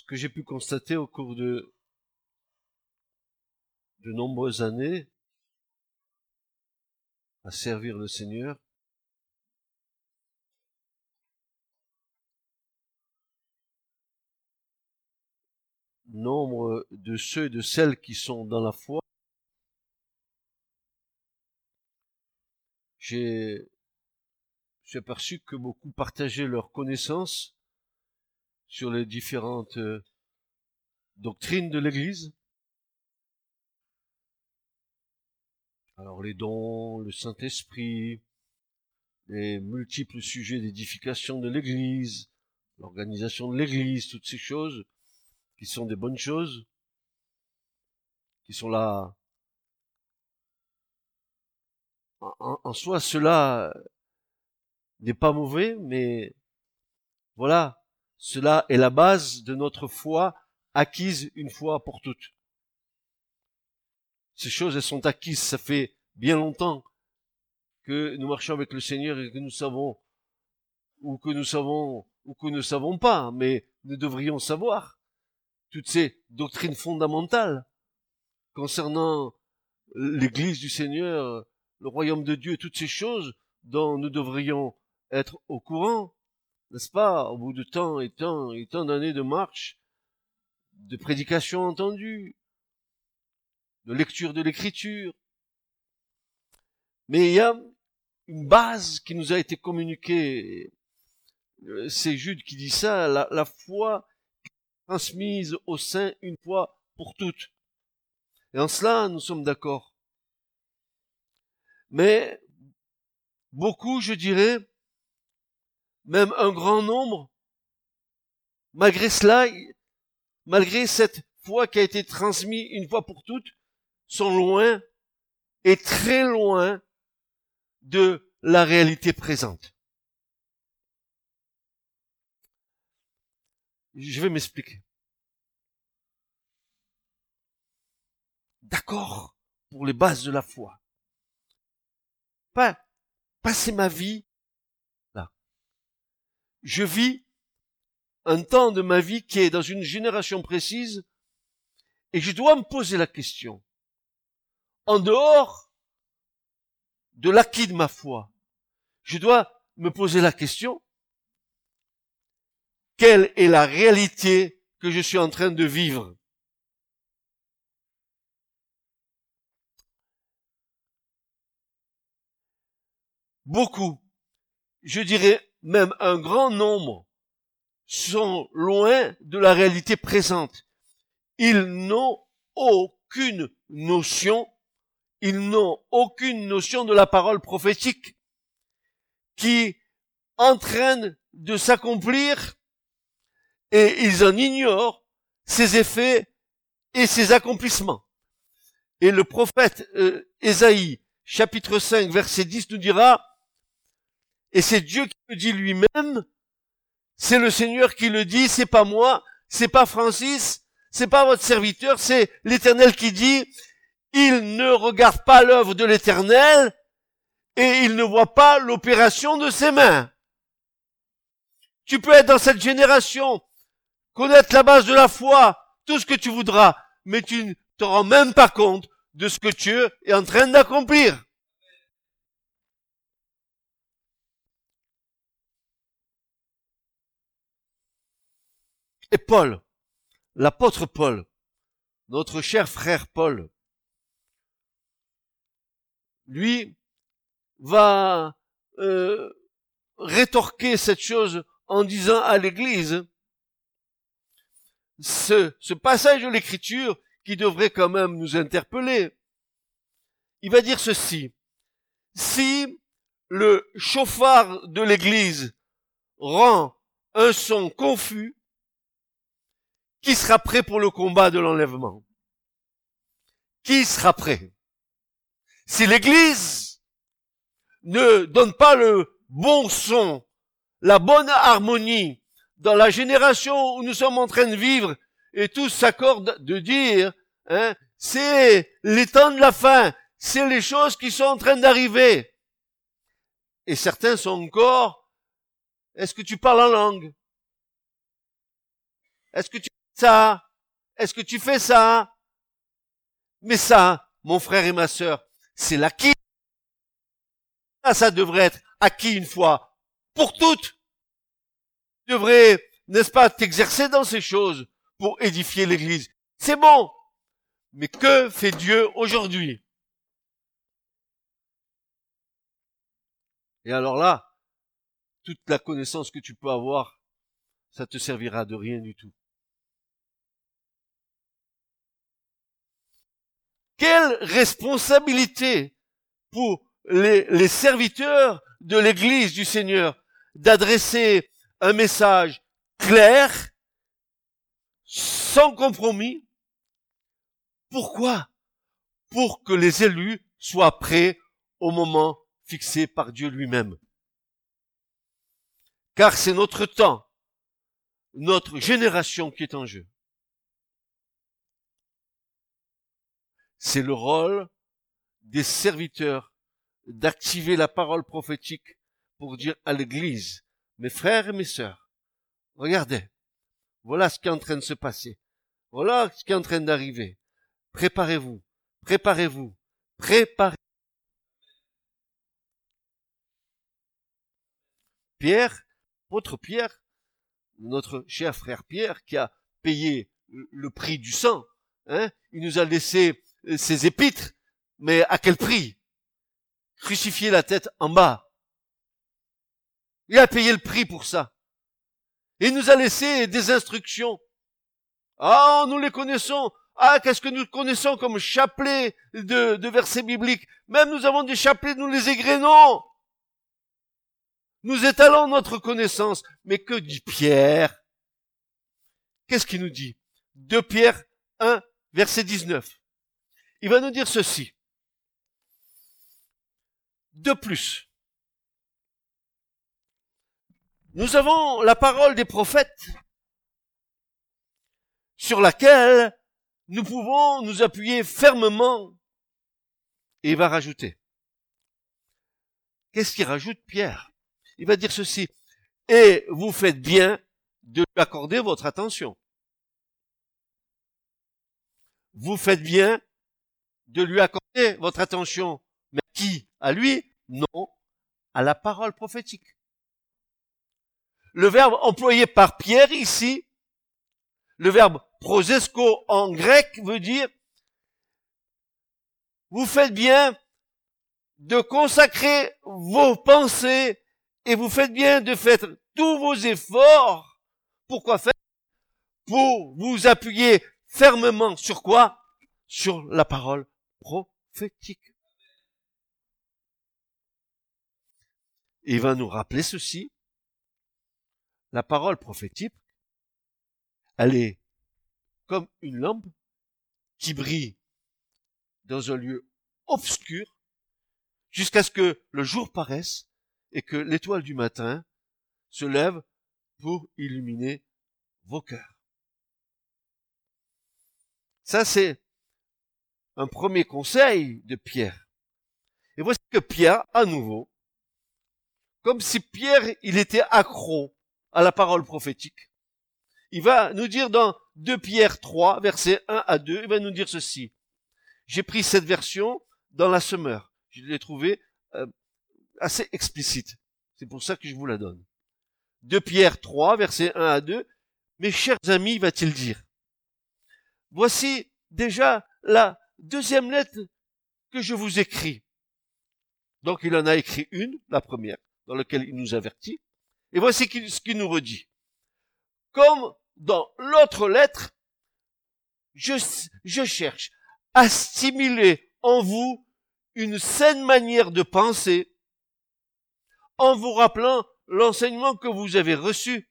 ce que j'ai pu constater au cours de nombreuses années à servir le Seigneur, nombre de ceux et de celles qui sont dans la foi, j'ai aperçu que beaucoup partageaient leurs connaissances sur les différentes euh, doctrines de l'Église. Alors les dons, le Saint-Esprit, les multiples sujets d'édification de l'Église, l'organisation de l'Église, toutes ces choses qui sont des bonnes choses, qui sont là. En, soi, cela n'est pas mauvais, mais voilà, cela est la base de notre foi acquise une fois pour toutes. Ces choses, elles sont acquises, ça fait bien longtemps que nous marchons avec le Seigneur et que nous savons, ou que nous savons, ou que nous ne savons pas, mais nous devrions savoir toutes ces doctrines fondamentales concernant l'Église du Seigneur, le royaume de Dieu, toutes ces choses dont nous devrions être au courant, n'est-ce pas, au bout de temps et temps et tant d'années de marche, de prédication entendue, de lecture de l'écriture. Mais il y a une base qui nous a été communiquée. C'est Jude qui dit ça, la, la foi transmise au sein une fois pour toutes. Et en cela, nous sommes d'accord. Mais beaucoup, je dirais, même un grand nombre, malgré cela, malgré cette foi qui a été transmise une fois pour toutes, sont loin et très loin de la réalité présente. Je vais m'expliquer. D'accord pour les bases de la foi. Pas passer ma vie. Je vis un temps de ma vie qui est dans une génération précise et je dois me poser la question. En dehors de l'acquis de ma foi, je dois me poser la question, quelle est la réalité que je suis en train de vivre? Beaucoup, je dirais même un grand nombre, sont loin de la réalité présente. Ils n'ont aucune notion, ils n'ont aucune notion de la parole prophétique qui entraîne de s'accomplir et ils en ignorent ses effets et ses accomplissements. Et le prophète euh, Ésaïe, chapitre 5, verset 10, nous dira, et c'est Dieu qui le dit lui-même, c'est le Seigneur qui le dit, c'est pas moi, c'est pas Francis, c'est pas votre serviteur, c'est l'Éternel qui dit, il ne regarde pas l'œuvre de l'Éternel et il ne voit pas l'opération de ses mains. Tu peux être dans cette génération connaître la base de la foi, tout ce que tu voudras, mais tu ne te rends même pas compte de ce que Dieu est en train d'accomplir. Et Paul, l'apôtre Paul, notre cher frère Paul, lui va euh, rétorquer cette chose en disant à l'Église, ce, passage de l'écriture qui devrait quand même nous interpeller. Il va dire ceci. Si le chauffard de l'église rend un son confus, qui sera prêt pour le combat de l'enlèvement? Qui sera prêt? Si l'église ne donne pas le bon son, la bonne harmonie, dans la génération où nous sommes en train de vivre, et tous s'accordent de dire, hein, c'est les temps de la fin, c'est les choses qui sont en train d'arriver. Et certains sont encore, est-ce que tu parles en langue? Est-ce que tu ça Est-ce que tu fais ça? Mais ça, mon frère et ma sœur, c'est l'acquis. Ça, ça devrait être acquis une fois? Pour toutes? Tu devrais, n'est-ce pas, t'exercer dans ces choses pour édifier l'église? C'est bon. Mais que fait Dieu aujourd'hui? Et alors là, toute la connaissance que tu peux avoir, ça te servira de rien du tout. Quelle responsabilité pour les, serviteurs de l'Église du Seigneur d'adresser un message clair, sans compromis? Pourquoi? Pour que les élus soient prêts au moment fixé par Dieu lui-même. Car c'est notre temps, notre génération qui est en jeu. C'est le rôle des serviteurs d'activer la parole prophétique pour dire à l'Église, mes frères et mes sœurs, regardez, voilà ce qui est en train de se passer, voilà ce qui est en train d'arriver. Préparez-vous, préparez-vous, préparez. Pierre, votre Pierre, notre cher frère Pierre, qui a payé le prix du sang, hein, il nous a laissé ses épîtres, mais à quel prix? Crucifier la tête en bas. Il a payé le prix pour ça. Il nous a laissé des instructions. Ah, nous les connaissons. Ah, qu'est-ce que nous connaissons comme chapelet de, de versets bibliques? Même nous avons des chapelets, nous les égrénons. Nous étalons notre connaissance. Mais que dit Pierre? Qu'est-ce qu'il nous dit? 2 Pierre 1, verset 19. Il va nous dire ceci. De plus, nous avons la parole des prophètes sur laquelle nous pouvons nous appuyer fermement. Et il va rajouter. Qu'est-ce qu'il rajoute Pierre? Il va dire ceci. Et vous faites bien de lui accorder votre attention. Vous faites bien de lui accorder votre attention. Mais qui? À lui? Non, à la parole prophétique. Le verbe employé par Pierre ici, le verbe prosesco en grec veut dire vous faites bien de consacrer vos pensées et vous faites bien de faire tous vos efforts. Pourquoi faire? Pour vous appuyer fermement sur quoi? Sur la parole prophétique. il va nous rappeler ceci. La parole prophétique, elle est comme une lampe qui brille dans un lieu obscur jusqu'à ce que le jour paraisse et que l'étoile du matin se lève pour illuminer vos cœurs. Ça, c'est un premier conseil de Pierre. Et voici que Pierre, à nouveau, comme si Pierre, il était accro à la parole prophétique, il va nous dire dans 2 Pierre 3, versets 1 à 2, il va nous dire ceci. J'ai pris cette version dans la semeur. Je l'ai trouvée euh, assez explicite. C'est pour ça que je vous la donne. 2 Pierre 3, versets 1 à 2. Mes chers amis, va-t-il dire. Voici déjà la deuxième lettre que je vous écris. Donc il en a écrit une, la première, dans laquelle il nous avertit. Et voici ce qu'il nous redit. Comme dans l'autre lettre, je, cherche à stimuler en vous une saine manière de penser en vous rappelant l'enseignement que vous avez reçu.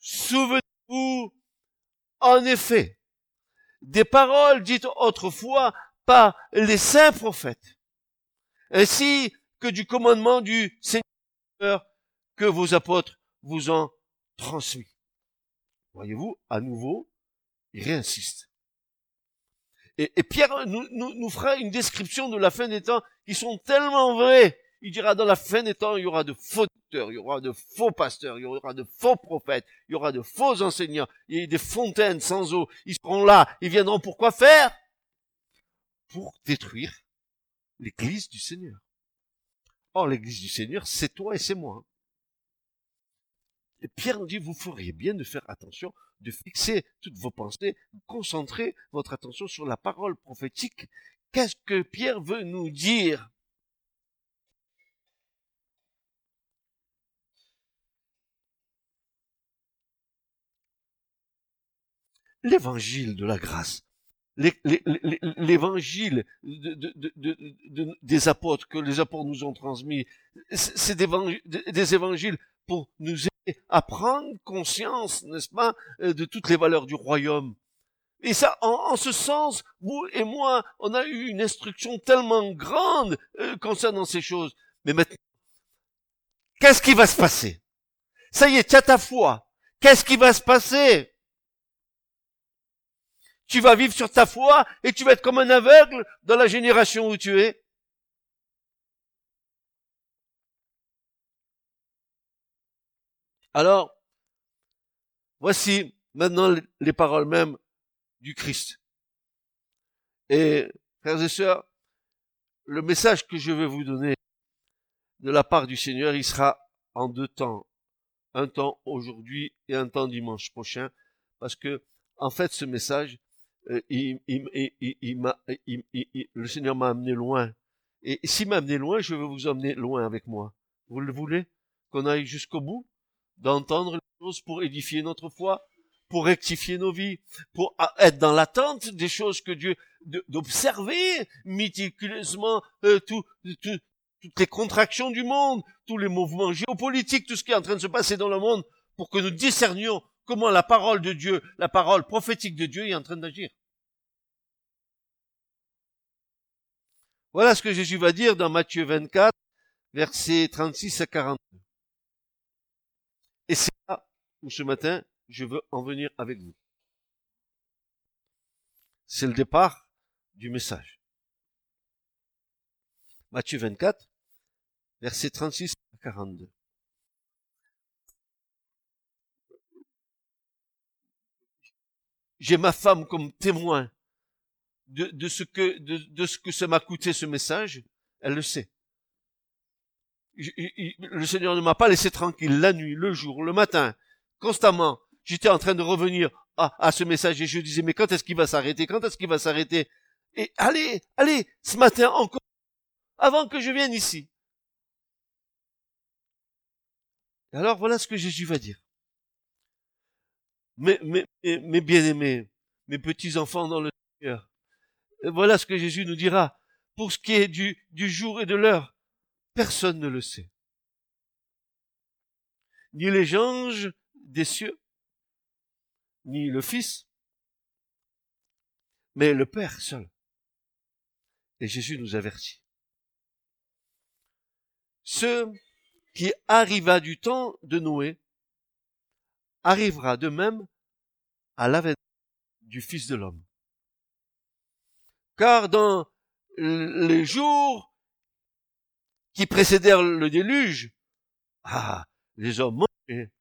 Souvenez-vous, en effet, des paroles dites autrefois par les saints prophètes, ainsi que du commandement du Seigneur que vos apôtres vous ont transmis. Voyez-vous, à nouveau, il réinsiste. Et, Pierre nous, fera une description de la fin des temps qui sont tellement vraies. Il dira, dans la fin des temps, il y aura de faux docteurs, il y aura de faux pasteurs, il y aura de faux prophètes, il y aura de faux enseignants, il y a des fontaines sans eau. Ils seront là, ils viendront pour quoi faire? Pour détruire l'église du Seigneur. Or, l'église du Seigneur, c'est toi et c'est moi. Et Pierre nous dit, vous feriez bien de faire attention, de fixer toutes vos pensées, de concentrer votre attention sur la parole prophétique. Qu'est-ce que Pierre veut nous dire? L'évangile de la grâce, l'évangile des apôtres que les apôtres nous ont transmis, c'est des évangiles pour nous aider à prendre conscience, n'est-ce pas, euh, de toutes les valeurs du royaume. Et ça, en, ce sens, vous et moi, on a eu une instruction tellement grande euh, concernant ces choses. Mais maintenant, qu'est-ce qui va se passer? Ça y est, tu ta foi. Qu'est-ce qui va se passer? Tu vas vivre sur ta foi et tu vas être comme un aveugle dans la génération où tu es. Alors, voici maintenant les paroles mêmes du Christ. Et, frères et sœurs, le message que je vais vous donner de la part du Seigneur, il sera en deux temps. Un temps aujourd'hui et un temps dimanche prochain. Parce que, en fait, ce message, euh, il, le Seigneur m'a amené loin. Et s'il m'a amené loin, je veux vous emmener loin avec moi. Vous le voulez? Qu'on aille jusqu'au bout? d'entendre les choses pour édifier notre foi, pour rectifier nos vies, pour être dans l'attente des choses que Dieu, d'observer méticuleusement euh, tout, toutes les contractions du monde, tous les mouvements géopolitiques, tout ce qui est en train de se passer dans le monde, pour que nous discernions comment la parole de Dieu, la parole prophétique de Dieu est en train d'agir. Voilà ce que Jésus va dire dans Matthieu 24, versets 36 à 42. Et c'est là où ce matin, je veux en venir avec vous. C'est le départ du message. Matthieu 24, versets 36 à 42. J'ai ma femme comme témoin de, ce que de, ce que ça m'a coûté ce message. Elle le sait le Seigneur ne m'a pas laissé tranquille la nuit, le jour, le matin, constamment. J'étais en train de revenir à, à, ce message et je disais, mais quand est-ce qu'il va s'arrêter? Quand est-ce qu'il va s'arrêter? Et allez, allez, ce matin encore, avant que je vienne ici. Alors voilà ce que Jésus va dire. Mes, bien-aimés, mes petits-enfants dans le Seigneur, voilà ce que Jésus nous dira pour ce qui est du, du jour et de l'heure. Personne ne le sait. Ni les anges des cieux, ni le Fils, mais le Père seul. Et Jésus nous avertit. Ce qui arriva du temps de Noé arrivera de même à l'avènement du Fils de l'homme. Car dans les jours qui précédèrent le déluge, ah, les hommes mangeaient,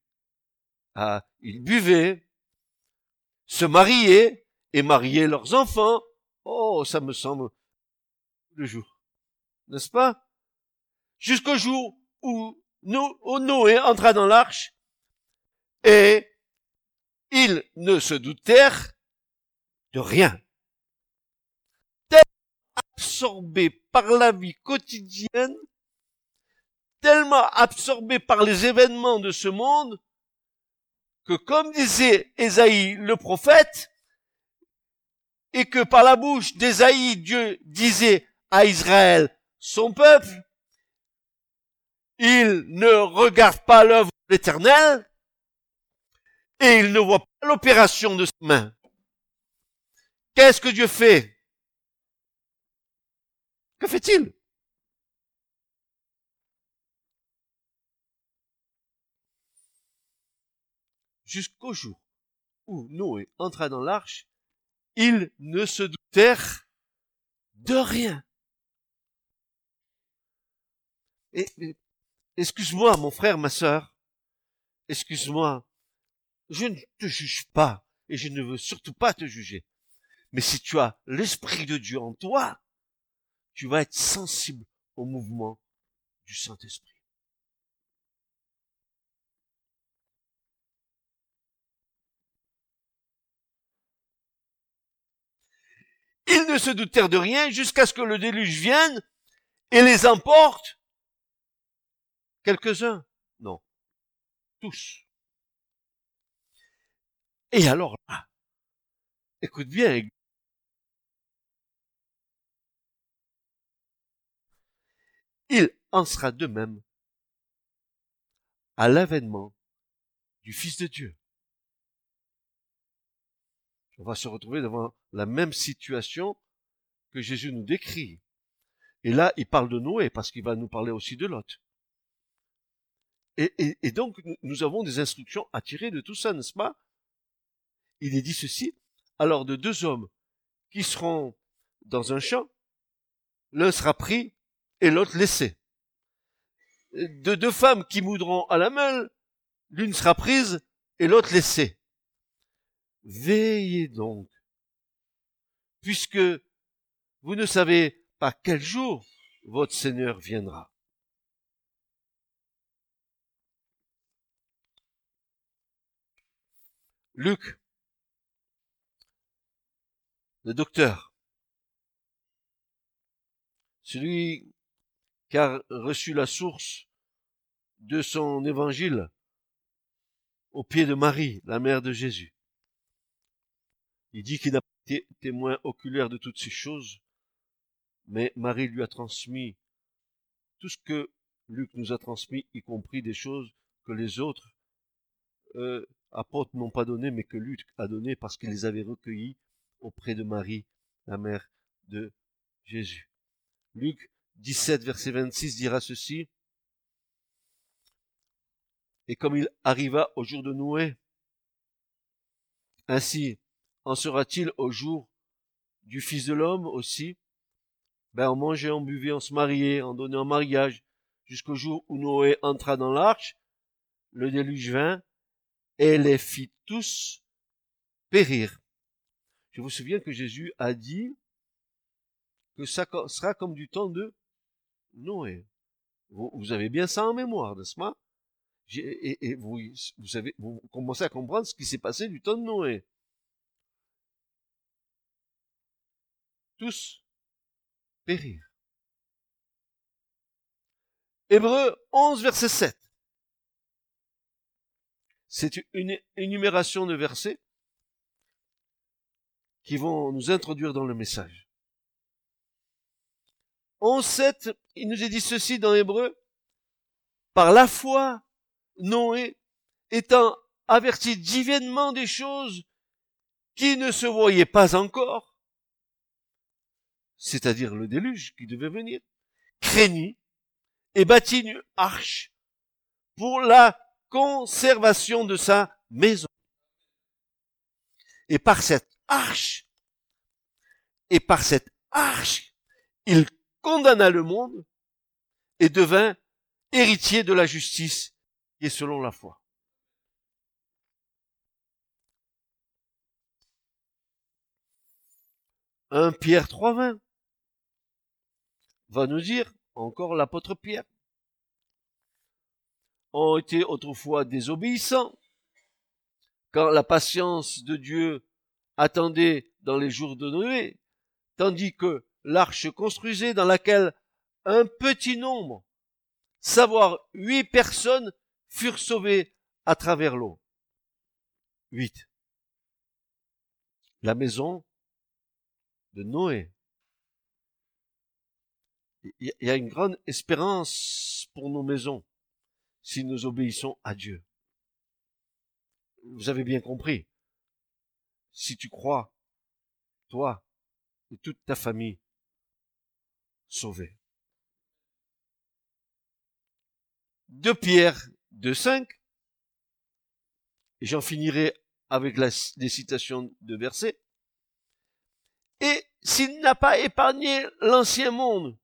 ah, ils buvaient, se mariaient et mariaient leurs enfants. Oh, ça me semble le jour. N'est-ce pas? Jusqu'au jour où, Noé entra dans l'arche et ils ne se doutèrent de rien. Tellement absorbés par la vie quotidienne tellement absorbé par les événements de ce monde que comme disait Ésaïe le prophète, et que par la bouche d'Ésaïe, Dieu disait à Israël, son peuple, il ne regarde pas l'œuvre de l'éternel et il ne voit pas l'opération de ses mains. Qu'est-ce que Dieu fait? Que fait-il? Jusqu'au jour où Noé entra dans l'arche, ils ne se doutèrent de rien. Et, excuse-moi, mon frère, ma sœur, excuse-moi, je ne te juge pas et je ne veux surtout pas te juger. Mais si tu as l'Esprit de Dieu en toi, tu vas être sensible au mouvement du Saint-Esprit. Ils ne se doutèrent de rien jusqu'à ce que le déluge vienne et les emporte. Quelques-uns? Non. Tous. Et alors là, écoute bien, il en sera de même à l'avènement du Fils de Dieu. On va se retrouver devant la même situation que Jésus nous décrit. Et là, il parle de Noé parce qu'il va nous parler aussi de Lot. Et, et donc, nous avons des instructions à tirer de tout ça, n'est-ce pas? Il est dit ceci. Alors, de deux hommes qui seront dans un champ, l'un sera pris et l'autre laissé. De deux femmes qui moudront à la meule, l'une sera prise et l'autre laissée. Veillez donc, puisque vous ne savez pas quel jour votre Seigneur viendra. Luc, le docteur, celui qui a reçu la source de son évangile au pied de Marie, la mère de Jésus. Il dit qu'il n'a pas été témoin oculaire de toutes ces choses, mais Marie lui a transmis tout ce que Luc nous a transmis, y compris des choses que les autres euh, apôtres n'ont pas données, mais que Luc a données parce qu'il les avait recueillies auprès de Marie, la mère de Jésus. Luc 17, verset 26 dira ceci. Et comme il arriva au jour de Noé, ainsi en sera-t-il au jour du Fils de l'homme aussi Ben on mangeait, on buvait, on se mariait, on donnait en mariage, jusqu'au jour où Noé entra dans l'arche, le déluge vint, et les fit tous périr. Je vous souviens que Jésus a dit que ça sera comme du temps de Noé. Vous, avez bien ça en mémoire, n'est-ce pas? Et, vous, savez, vous commencez à comprendre ce qui s'est passé du temps de Noé. Tous périr. Hébreu 11, verset 7. C'est une énumération de versets qui vont nous introduire dans le message. 11.7, il nous est dit ceci dans Hébreu. Par la foi, Noé, étant averti divinement des choses qui ne se voyaient pas encore, c'est-à-dire le déluge qui devait venir, craignit et bâtit une arche pour la conservation de sa maison. Et par cette et par cette arche, il condamna le monde et devint héritier de la justice qui est selon la foi. Un Pierre 3.20 va nous dire, encore l'apôtre Pierre, ont été autrefois désobéissants, quand la patience de Dieu attendait dans les jours de Noé, tandis que l'arche construisait dans laquelle un petit nombre, savoir huit personnes, furent sauvées à travers l'eau. Huit. La maison de Noé. Il y a une grande espérance pour nos maisons si nous obéissons à Dieu. Vous avez bien compris. Si tu crois, toi et toute ta famille, sauvé. De Pierre 2.5, et j'en finirai avec la, les citations de versets. Et s'il n'a pas épargné l'ancien monde,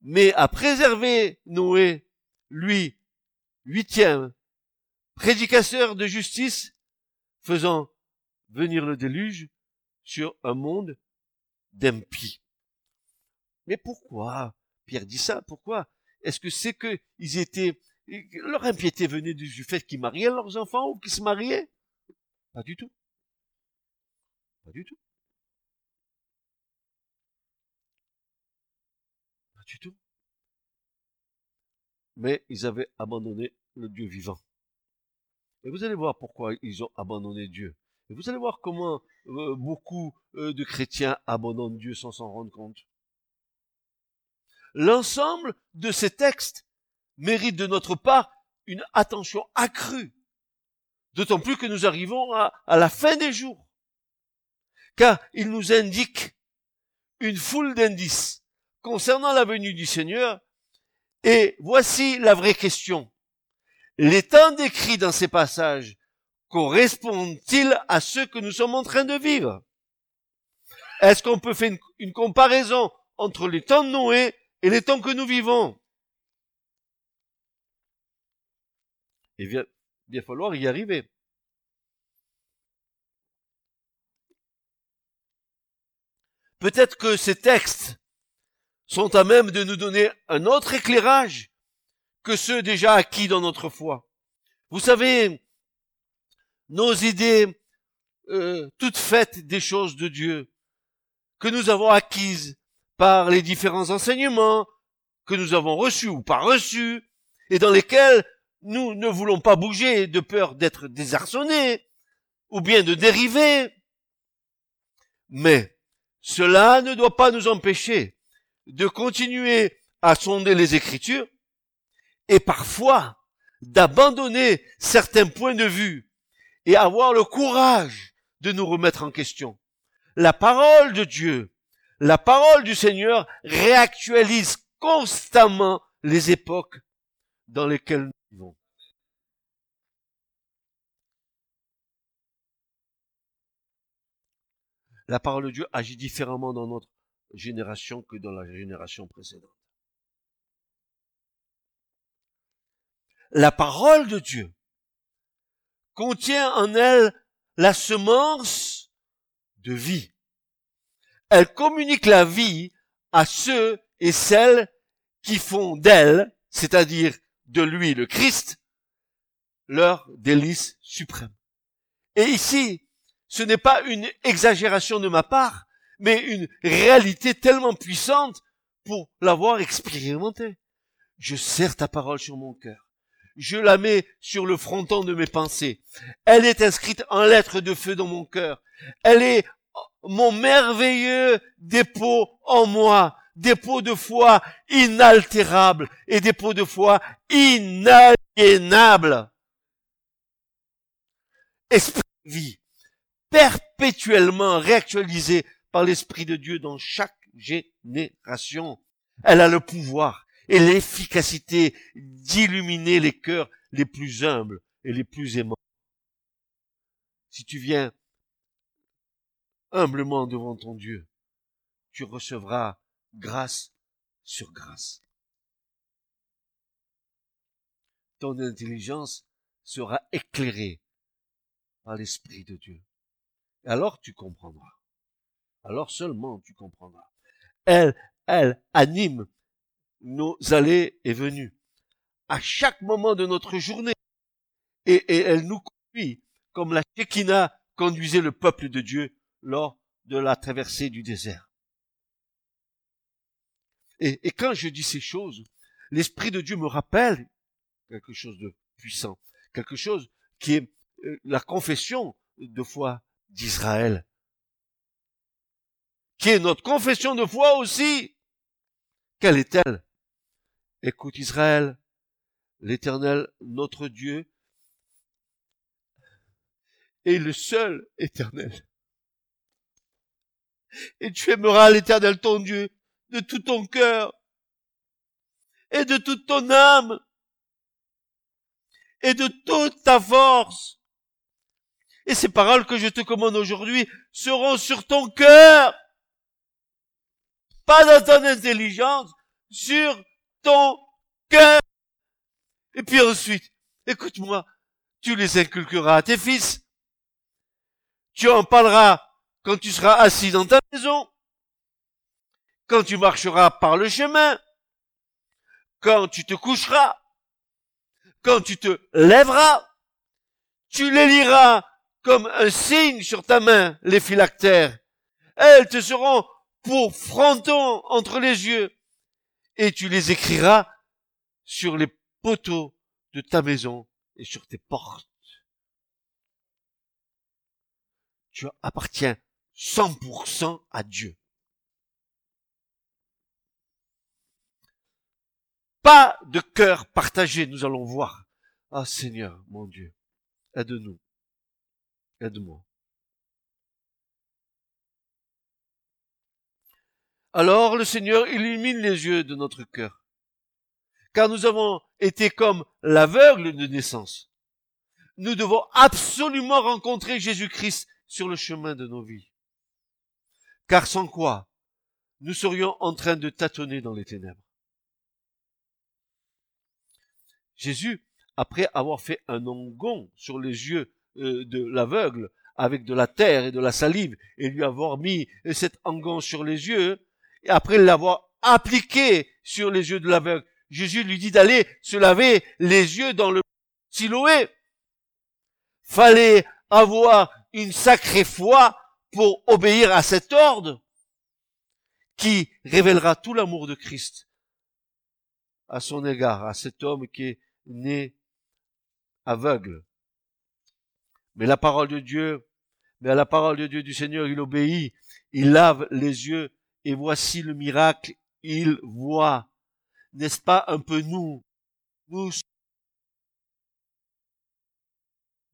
mais à préserver Noé, lui, huitième, prédicateur de justice, faisant venir le déluge sur un monde d'impies. Mais pourquoi? Pierre dit ça, pourquoi? Est-ce que c'est que ils étaient leur impiété venait du fait qu'ils mariaient leurs enfants ou qu'ils se mariaient? Pas du tout. Pas du tout. Pas du tout. Mais ils avaient abandonné le Dieu vivant. Et vous allez voir pourquoi ils ont abandonné Dieu. Et vous allez voir comment euh, beaucoup euh, de chrétiens abandonnent Dieu sans s'en rendre compte. L'ensemble de ces textes mérite de notre part une attention accrue. D'autant plus que nous arrivons à, la fin des jours. Car il nous indique une foule d'indices concernant la venue du Seigneur. Et voici la vraie question. Les temps décrits dans ces passages correspondent-ils à ceux que nous sommes en train de vivre? Est-ce qu'on peut faire une, comparaison entre les temps de Noé et les temps que nous vivons? Il va bien falloir y arriver. Peut-être que ces textes sont à même de nous donner un autre éclairage que ceux déjà acquis dans notre foi. Vous savez, nos idées euh, toutes faites des choses de Dieu, que nous avons acquises par les différents enseignements que nous avons reçus ou pas reçus, et dans lesquels nous ne voulons pas bouger de peur d'être désarçonnés ou bien de dériver. Mais cela ne doit pas nous empêcher de continuer à sonder les Écritures et parfois d'abandonner certains points de vue et avoir le courage de nous remettre en question. La parole de Dieu, la parole du Seigneur réactualise constamment les époques dans lesquelles nous vivons. La parole de Dieu agit différemment dans notre génération que dans la génération précédente. La parole de Dieu contient en elle la semence de vie. Elle communique la vie à ceux et celles qui font d'elle, c'est-à-dire de lui, le Christ, leur délice suprême. Et ici, ce n'est pas une exagération de ma part, mais une réalité tellement puissante pour l'avoir expérimenté. Je serre ta parole sur mon cœur. Je la mets sur le fronton de mes pensées. Elle est inscrite en lettres de feu dans mon cœur. Elle est mon merveilleux dépôt en moi, dépôt de foi inaltérable et dépôt de foi inaliénable. Esprit de vie, perpétuellement réactualisé par l'Esprit de Dieu dans chaque génération. Elle a le pouvoir et l'efficacité d'illuminer les cœurs les plus humbles et les plus aimants. Si tu viens humblement devant ton Dieu, tu recevras grâce sur grâce. Ton intelligence sera éclairée par l'Esprit de Dieu. Alors tu comprendras. Alors seulement tu comprendras. Elle, elle anime nos allées et venues. À chaque moment de notre journée. Et, elle nous conduit comme la Shekinah conduisait le peuple de Dieu lors de la traversée du désert. Et, et quand je dis ces choses, l'Esprit de Dieu me rappelle quelque chose de puissant, quelque chose qui est euh, la confession de foi d'Israël, qui est notre confession de foi aussi. Quelle est-elle? Écoute Israël, l'Éternel, notre Dieu, est le seul éternel. Et tu aimeras l'Éternel ton Dieu de tout ton cœur et de toute ton âme et de toute ta force et ces paroles que je te commande aujourd'hui seront sur ton cœur. Pas dans ton intelligence, sur ton cœur. Et puis ensuite, écoute-moi, tu les inculqueras à tes fils. Tu en parleras quand tu seras assis dans ta maison, quand tu marcheras par le chemin, quand tu te coucheras, quand tu te lèveras, tu les liras comme un signe sur ta main, les phylactères. Elles te seront pour fronton entre les yeux, et tu les écriras sur les poteaux de ta maison et sur tes portes. Tu appartiens 100% à Dieu. Pas de cœur partagé, nous allons voir. Ah Seigneur, mon Dieu, aide-nous. Aide-moi. Alors le Seigneur illumine les yeux de notre cœur. Car nous avons été comme l'aveugle de naissance. Nous devons absolument rencontrer Jésus-Christ sur le chemin de nos vies. Car sans quoi, nous serions en train de tâtonner dans les ténèbres. Jésus, après avoir fait un ongon sur les yeux euh, de l'aveugle, avec de la terre et de la salive, et lui avoir mis cet ongon sur les yeux, après l'avoir appliqué sur les yeux de l'aveugle, Jésus lui dit d'aller se laver les yeux dans le Siloé. Fallait avoir une sacrée foi pour obéir à cet ordre qui révélera tout l'amour de Christ à son égard, à cet homme qui est né aveugle. Mais la parole de Dieu, mais à la parole de Dieu du Seigneur, il obéit, il lave les yeux et voici le miracle, il voit. N'est-ce pas un peu nous? Nous.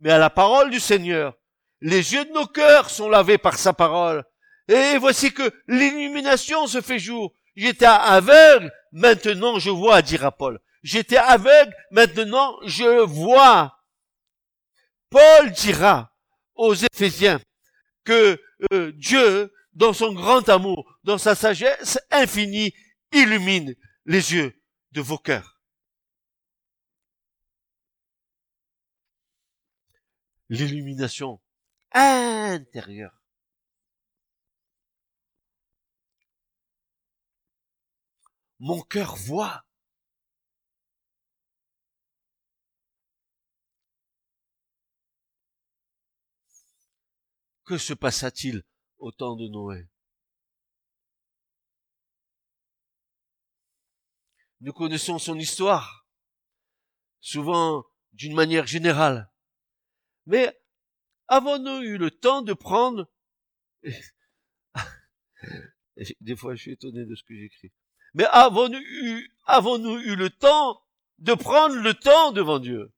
Mais à la parole du Seigneur, les yeux de nos cœurs sont lavés par sa parole. Et voici que l'illumination se fait jour. J'étais aveugle, maintenant je vois, dira Paul. J'étais aveugle, maintenant je vois. Paul dira aux Éphésiens que euh, Dieu dans son grand amour, dans sa sagesse infinie, illumine les yeux de vos cœurs. L'illumination intérieure. Mon cœur voit. Que se passa-t-il au temps de Noé. Nous connaissons son histoire, souvent d'une manière générale. Mais avons-nous eu le temps de prendre... Des fois, je suis étonné de ce que j'écris. Mais avons-nous eu, avons-nous eu le temps de prendre le temps devant Dieu?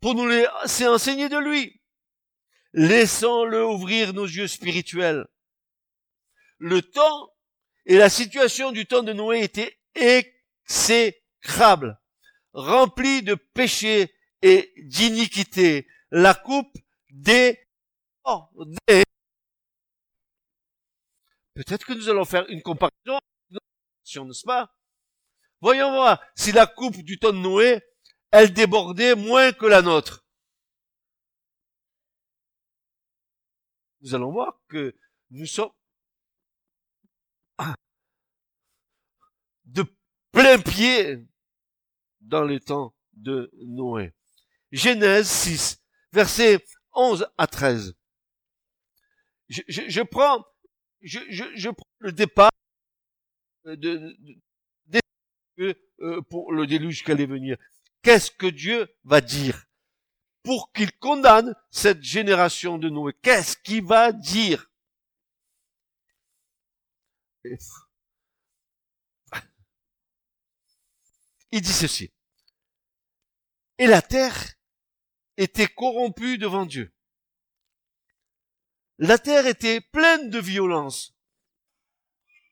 Pour nous laisser enseigner de lui Laissons-le ouvrir nos yeux spirituels. Le temps et la situation du temps de Noé étaient exécrables, remplis de péchés et d'iniquité. La coupe des... Peut-être que nous allons faire une comparaison, n'est-ce pas Voyons voir si la coupe du temps de Noé, elle débordait moins que la nôtre. Nous allons voir que nous sommes de plein pied dans les temps de Noé. Genèse 6, versets 11 à 13. Je, je, prends, je, je, prends le départ de, de, euh, pour le déluge qui allait venir. Qu'est-ce que Dieu va dire? Pour qu'il condamne cette génération de Noé. Qu'est-ce qu'il va dire? Il dit ceci. Et la terre était corrompue devant Dieu. La terre était pleine de violence.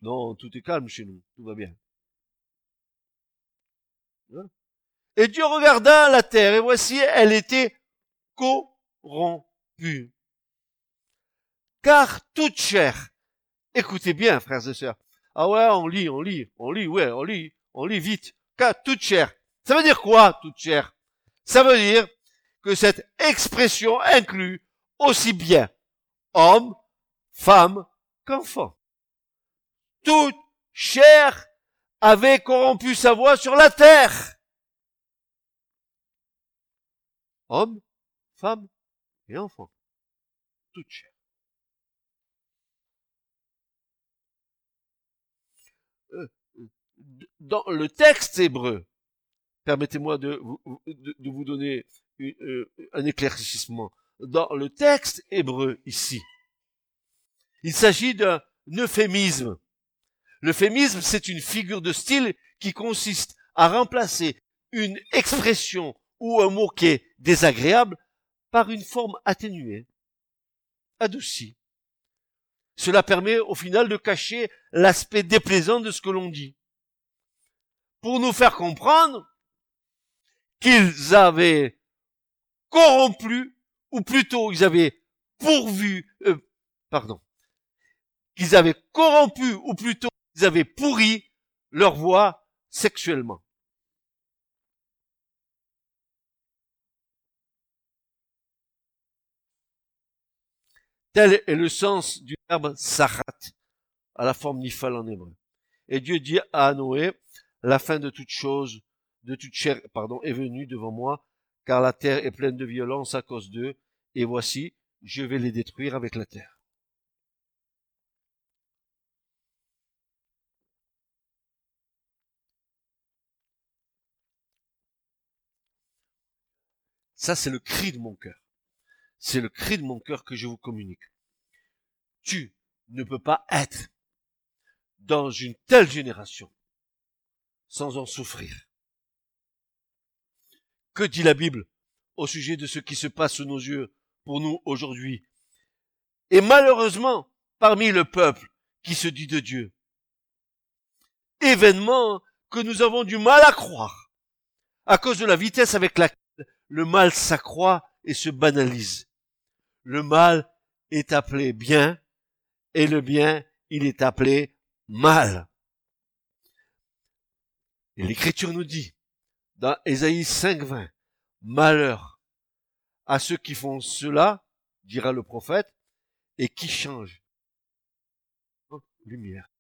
Non, tout est calme chez nous, tout va bien. Hein? Et Dieu regarda la terre, et voici, elle était corrompu. Car toute chair Écoutez bien, frères et sœurs. Ah ouais, on lit, on lit, on lit, ouais, on lit, on lit vite. Car toute chair. Ça veut dire quoi, toute chair? Ça veut dire que cette expression inclut aussi bien homme, femme qu'enfant. Toute chair avait corrompu sa voix sur la terre. Homme, femme et enfant. Toute chair. Euh, dans le texte hébreu, permettez-moi de, de, vous donner euh, un éclaircissement. Dans le texte hébreu ici, il s'agit d'un euphémisme. L'euphémisme, c'est une figure de style qui consiste à remplacer une expression ou un mot qui est désagréable par une forme atténuée, adoucie. Cela permet au final de cacher l'aspect déplaisant de ce que l'on dit. Pour nous faire comprendre qu'ils avaient corrompu, ou plutôt ils avaient pourvu, euh, pardon, qu'ils avaient corrompu, ou plutôt ils avaient pourri leur voix sexuellement. Tel est le sens du verbe sarat, à la forme nifal en hébreu. Et Dieu dit à Noé, la fin de toute chose, de toute chair, pardon, est venue devant moi, car la terre est pleine de violence à cause d'eux, et voici, je vais les détruire avec la terre. Ça, c'est le cri de mon cœur. C'est le cri de mon cœur que je vous communique. Tu ne peux pas être dans une telle génération sans en souffrir. Que dit la Bible au sujet de ce qui se passe sous nos yeux pour nous aujourd'hui? Et malheureusement, parmi le peuple qui se dit de Dieu, événement que nous avons du mal à croire à cause de la vitesse avec laquelle le mal s'accroît et se banalise le mal est appelé bien et le bien, il est appelé mal. Et l'Écriture nous dit, dans Ésaïe 5.20, malheur à ceux qui font cela, dira le prophète, et qui changent. Oh, lumière.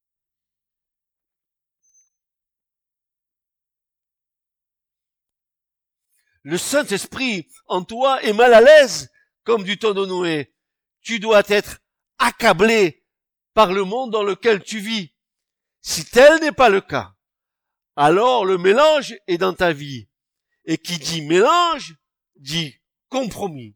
Le Saint-Esprit en toi est mal à l'aise comme du temps de Noé. Tu dois être accablé par le monde dans lequel tu vis. Si tel n'est pas le cas, alors le mélange est dans ta vie. Et qui dit mélange, dit compromis.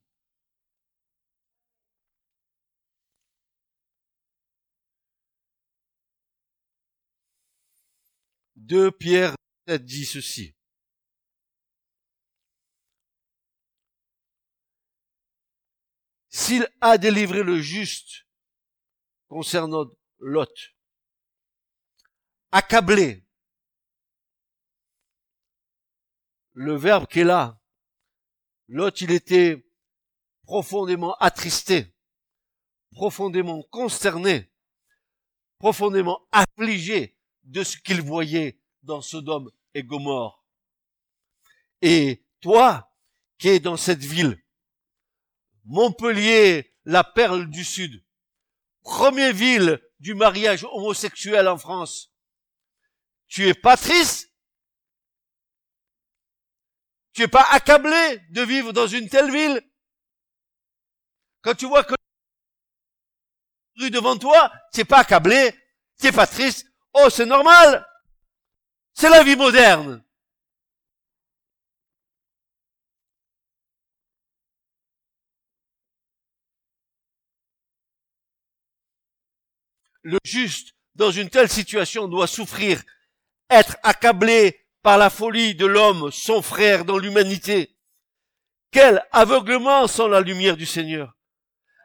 Deux Pierre dit ceci. S'il a délivré le juste concernant Lot, accablé, le verbe qui est là, Lot, il était profondément attristé, profondément consterné, profondément affligé de ce qu'il voyait dans Sodome et Gomorre. Et toi, qui es dans cette ville, Montpellier, la perle du Sud. Première ville du mariage homosexuel en France. Tu es pas triste? Tu es pas accablé de vivre dans une telle ville? Quand tu vois que rue devant toi, tu n'es pas accablé, tu n'es pas triste. Oh, c'est normal. C'est la vie moderne. Le juste, dans une telle situation, doit souffrir, être accablé par la folie de l'homme, son frère dans l'humanité. Quel aveuglement sans la lumière du Seigneur.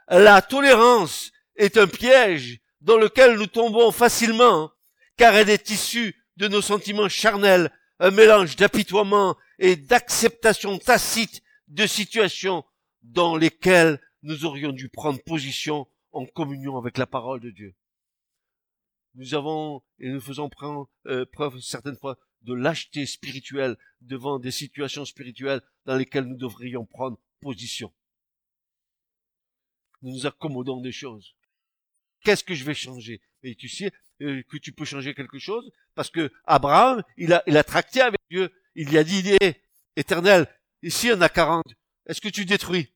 La tolérance est un piège dans lequel nous tombons facilement, car elle est issue de nos sentiments charnels, un mélange d'apitoiement et d'acceptation tacite de situations dans lesquelles nous aurions dû prendre position en communion avec la parole de Dieu. Nous avons et nous faisons preuve, euh, preuve certaines fois de lâcheté spirituelle devant des situations spirituelles dans lesquelles nous devrions prendre position. Nous nous accommodons des choses. Qu'est-ce que je vais changer? Et tu sais euh, que tu peux changer quelque chose parce que Abraham, il a, il a tracté avec Dieu. Il y a dit, éternel, ici on a 40. Est-ce que tu détruis?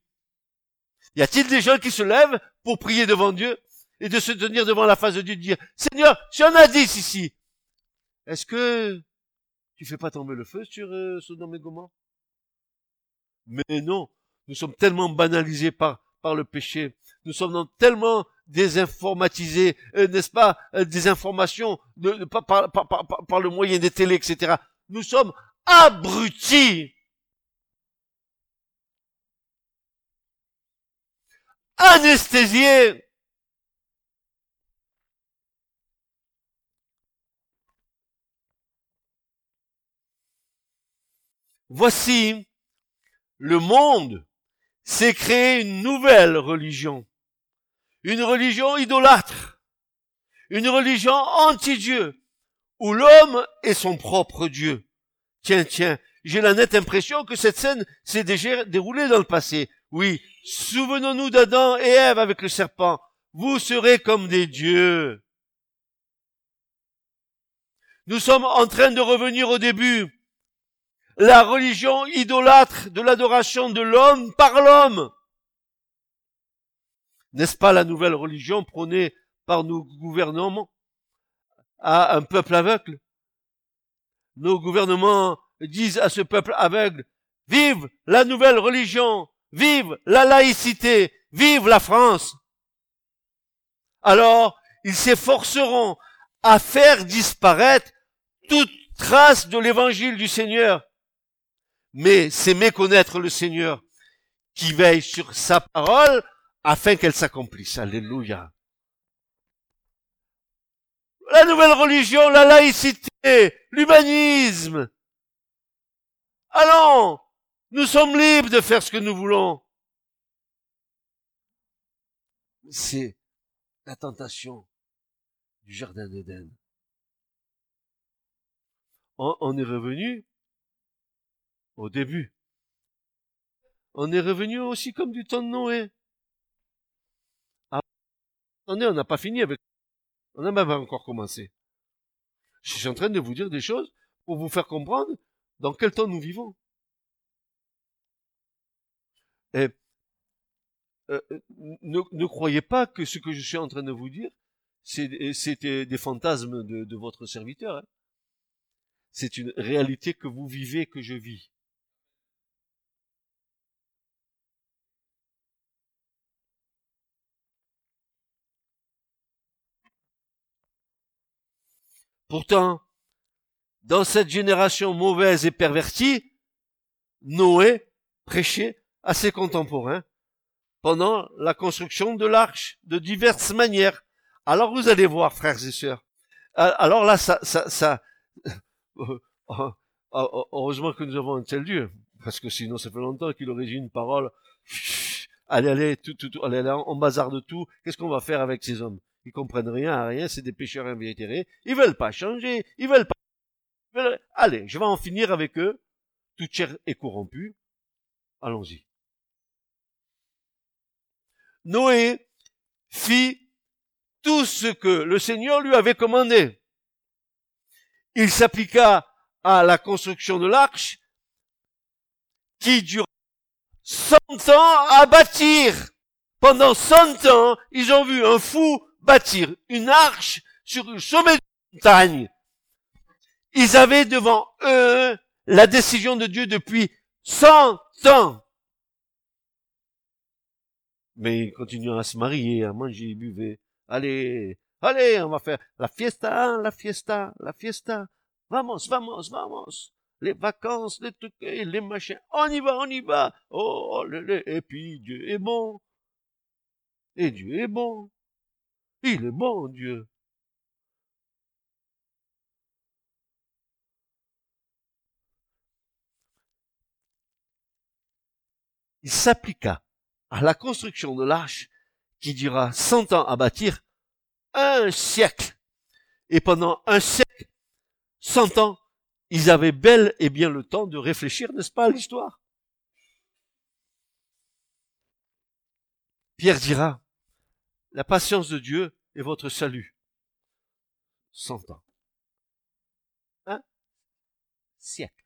Y a-t-il des gens qui se lèvent pour prier devant Dieu? Et de se tenir devant la face de Dieu de dire, Seigneur, si on a 10 ici, est-ce que tu fais pas tomber le feu sur euh, Sodome et Gomorrhe Mais non, nous sommes tellement banalisés par, par le péché. Nous sommes tellement désinformatisés, euh, n'est-ce pas, euh, des informations de, par, par, par, par, le moyen des télés, etc. Nous sommes abrutis. Anesthésiés. Voici, le monde s'est créé une nouvelle religion. Une religion idolâtre. Une religion anti-Dieu. Où l'homme est son propre Dieu. Tiens, tiens, j'ai la nette impression que cette scène s'est déjà déroulée dans le passé. Oui, souvenons-nous d'Adam et Ève avec le serpent. Vous serez comme des dieux. Nous sommes en train de revenir au début la religion idolâtre de l'adoration de l'homme par l'homme. N'est-ce pas la nouvelle religion prônée par nos gouvernements à un peuple aveugle? Nos gouvernements disent à ce peuple aveugle, vive la nouvelle religion, vive la laïcité, vive la France. Alors, ils s'efforceront à faire disparaître toute trace de l'évangile du Seigneur mais c'est méconnaître le Seigneur qui veille sur sa parole afin qu'elle s'accomplisse. Alléluia. La nouvelle religion, la laïcité, l'humanisme. Allons, nous sommes libres de faire ce que nous voulons. C'est la tentation du jardin d'Éden. On, est revenu au début. On est revenu aussi comme du temps de Noé. Attendez, on n'a pas fini avec... On n'a même pas encore commencé. Je suis en train de vous dire des choses pour vous faire comprendre dans quel temps nous vivons. Et euh, ne, croyez pas que ce que je suis en train de vous dire, c'est des fantasmes de, de votre serviteur. Hein. C'est une réalité que vous vivez, que je vis. Pourtant, dans cette génération mauvaise et pervertie, Noé prêchait à ses contemporains pendant la construction de l'arche de diverses manières. Alors vous allez voir, frères et sœurs. Alors là, ça, ça, ça, heureusement que nous avons un tel Dieu, parce que sinon ça fait longtemps qu'il aurait dit une parole. Allez, allez, tout, tout, tout allez, on de tout. Qu'est-ce qu'on va faire avec ces hommes? Ils comprennent rien à rien, c'est des pécheurs invétérés. Ils veulent pas changer, ils veulent pas. Allez, je vais en finir avec eux. Toute chair est corrompue. Allons-y. Noé fit tout ce que le Seigneur lui avait commandé. Il s'appliqua à la construction de l'arche qui dura cent ans à bâtir. Pendant cent ans, ils ont vu un fou bâtir une arche sur le sommet de montagne. Ils avaient devant eux la décision de Dieu depuis cent ans. Mais ils continuent à se marier, à manger, buver. Allez, allez, on va faire la fiesta, la fiesta, la fiesta. Vamos, vamos, vamos. Les vacances, les trucs, les machins. On y va, on y va. Oh, et puis Dieu est bon. Et Dieu est bon. Il est bon, Dieu. Il s'appliqua à la construction de l'arche qui dura cent ans à bâtir, un siècle. et pendant un siècle, cent ans, ils avaient bel et bien le temps de réfléchir, n'est-ce pas, à l'histoire? Pierre dira, la patience de Dieu est votre salut. Cent ans. Un siècle.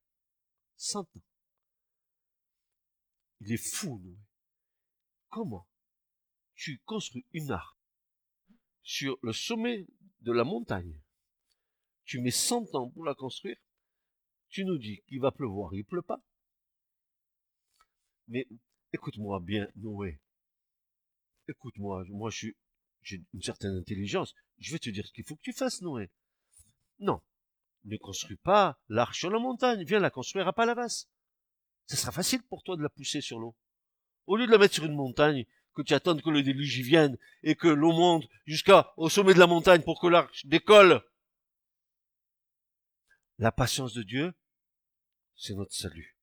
Cent ans. Il est fou, nous. Comment tu construis une arche sur le sommet de la montagne? Tu mets cent ans pour la construire. Tu nous dis qu'il va pleuvoir, il pleut pas. Mais écoute-moi bien, Noé. Écoute-moi, moi je suis, j'ai une certaine intelligence. Je vais te dire ce qu'il faut que tu fasses, Noé. Non, ne construis pas l'arche sur la montagne. Viens la construire à Palavas. Ce sera facile pour toi de la pousser sur l'eau. Au lieu de la mettre sur une montagne, que tu attendes que le déluge y vienne et que l'eau monte jusqu'au sommet de la montagne pour que l'arche décolle. La patience de Dieu, c'est notre salut.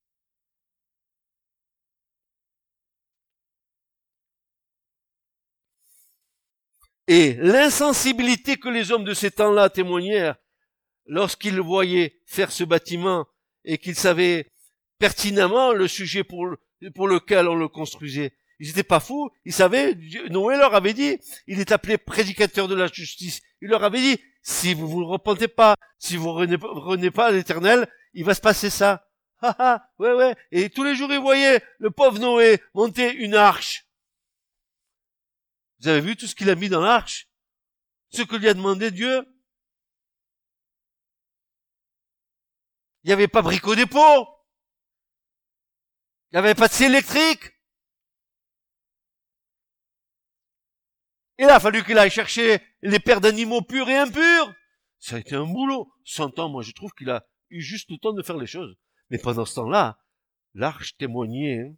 Et l'insensibilité que les hommes de ces temps-là témoignèrent lorsqu'ils voyaient faire ce bâtiment et qu'ils savaient pertinemment le sujet pour, lequel on le construisait. Ils n'étaient pas fous, ils savaient, Noé leur avait dit, il est appelé prédicateur de la justice. Il leur avait dit, si vous vous repentez pas, si vous ne renez pas à l'éternel, il va se passer ça. Ha ha, ouais ouais. Et tous les jours, ils voyaient le pauvre Noé monter une arche. Vous avez vu tout ce qu'il a mis dans l'arche? Ce que lui a demandé Dieu? Il n'y avait pas bricot dépôt. Il n'y avait pas de scie électrique. Il a fallu qu'il aille chercher les paires d'animaux purs et impurs. Ça a été un boulot. Cent ans, moi, je trouve qu'il a eu juste le temps de faire les choses. Mais pendant ce temps-là, l'arche témoignait hein,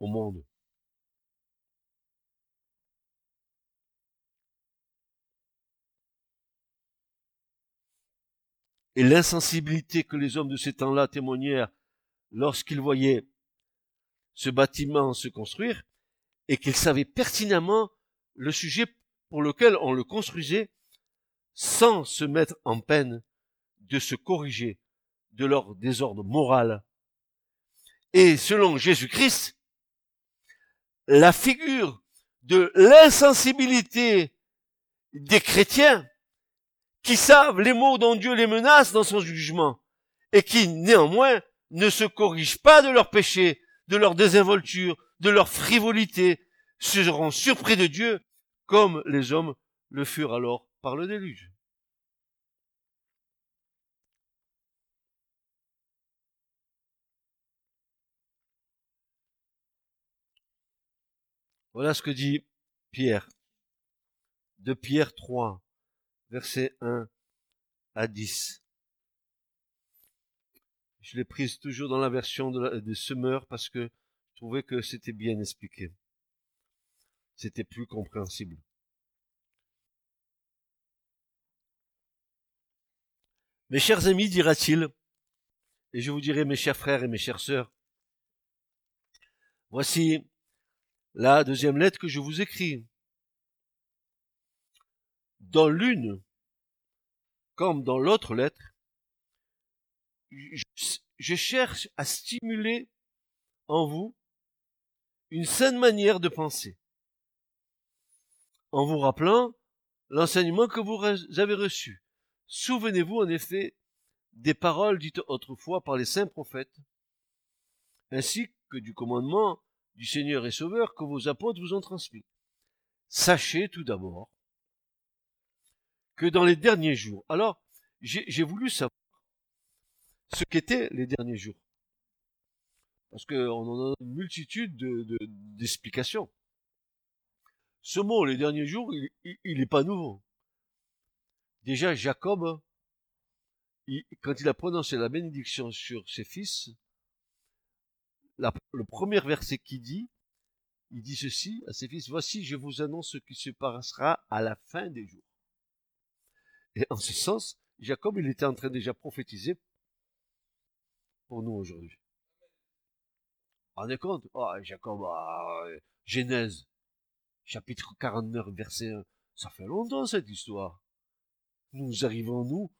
au monde. Et l'insensibilité que les hommes de ces temps-là témoignèrent lorsqu'ils voyaient ce bâtiment se construire, et qu'ils savaient pertinemment le sujet pour lequel on le construisait sans se mettre en peine de se corriger de leur désordre moral. Et selon Jésus-Christ, la figure de l'insensibilité des chrétiens qui savent les mots dont Dieu les menace dans son jugement et qui néanmoins ne se corrigent pas de leurs péchés, de leur désinvolture, de leur frivolité, seront surpris de Dieu comme les hommes le furent alors par le déluge. Voilà ce que dit Pierre. De Pierre 3, versets 1 à 10. Je l'ai prise toujours dans la version de, Semeur parce que je trouvais que c'était bien expliqué c'était plus compréhensible. Mes chers amis, dira-t-il, et je vous dirai mes chers frères et mes chères sœurs, voici la deuxième lettre que je vous écris. Dans l'une, comme dans l'autre lettre, je, cherche à stimuler en vous une saine manière de penser en vous rappelant l'enseignement que vous avez reçu. Souvenez-vous en effet des paroles dites autrefois par les saints prophètes, ainsi que du commandement du Seigneur et Sauveur que vos apôtres vous ont transmis. Sachez tout d'abord que dans les derniers jours, alors j'ai voulu savoir ce qu'étaient les derniers jours, parce qu'on en a une multitude d'explications. De, ce mot, les derniers jours, il n'est pas nouveau. Déjà, Jacob, quand il a prononcé la bénédiction sur ses fils, le premier verset qui dit, il dit ceci à ses fils, voici, je vous annonce ce qui se passera à la fin des jours. Et en ce sens, Jacob, il était en train déjà prophétiser pour nous aujourd'hui. Rendez compte? Oh, Jacob, ah, Genèse chapitre 49, verset 1. Ça fait longtemps cette histoire. nous arrivons, nous,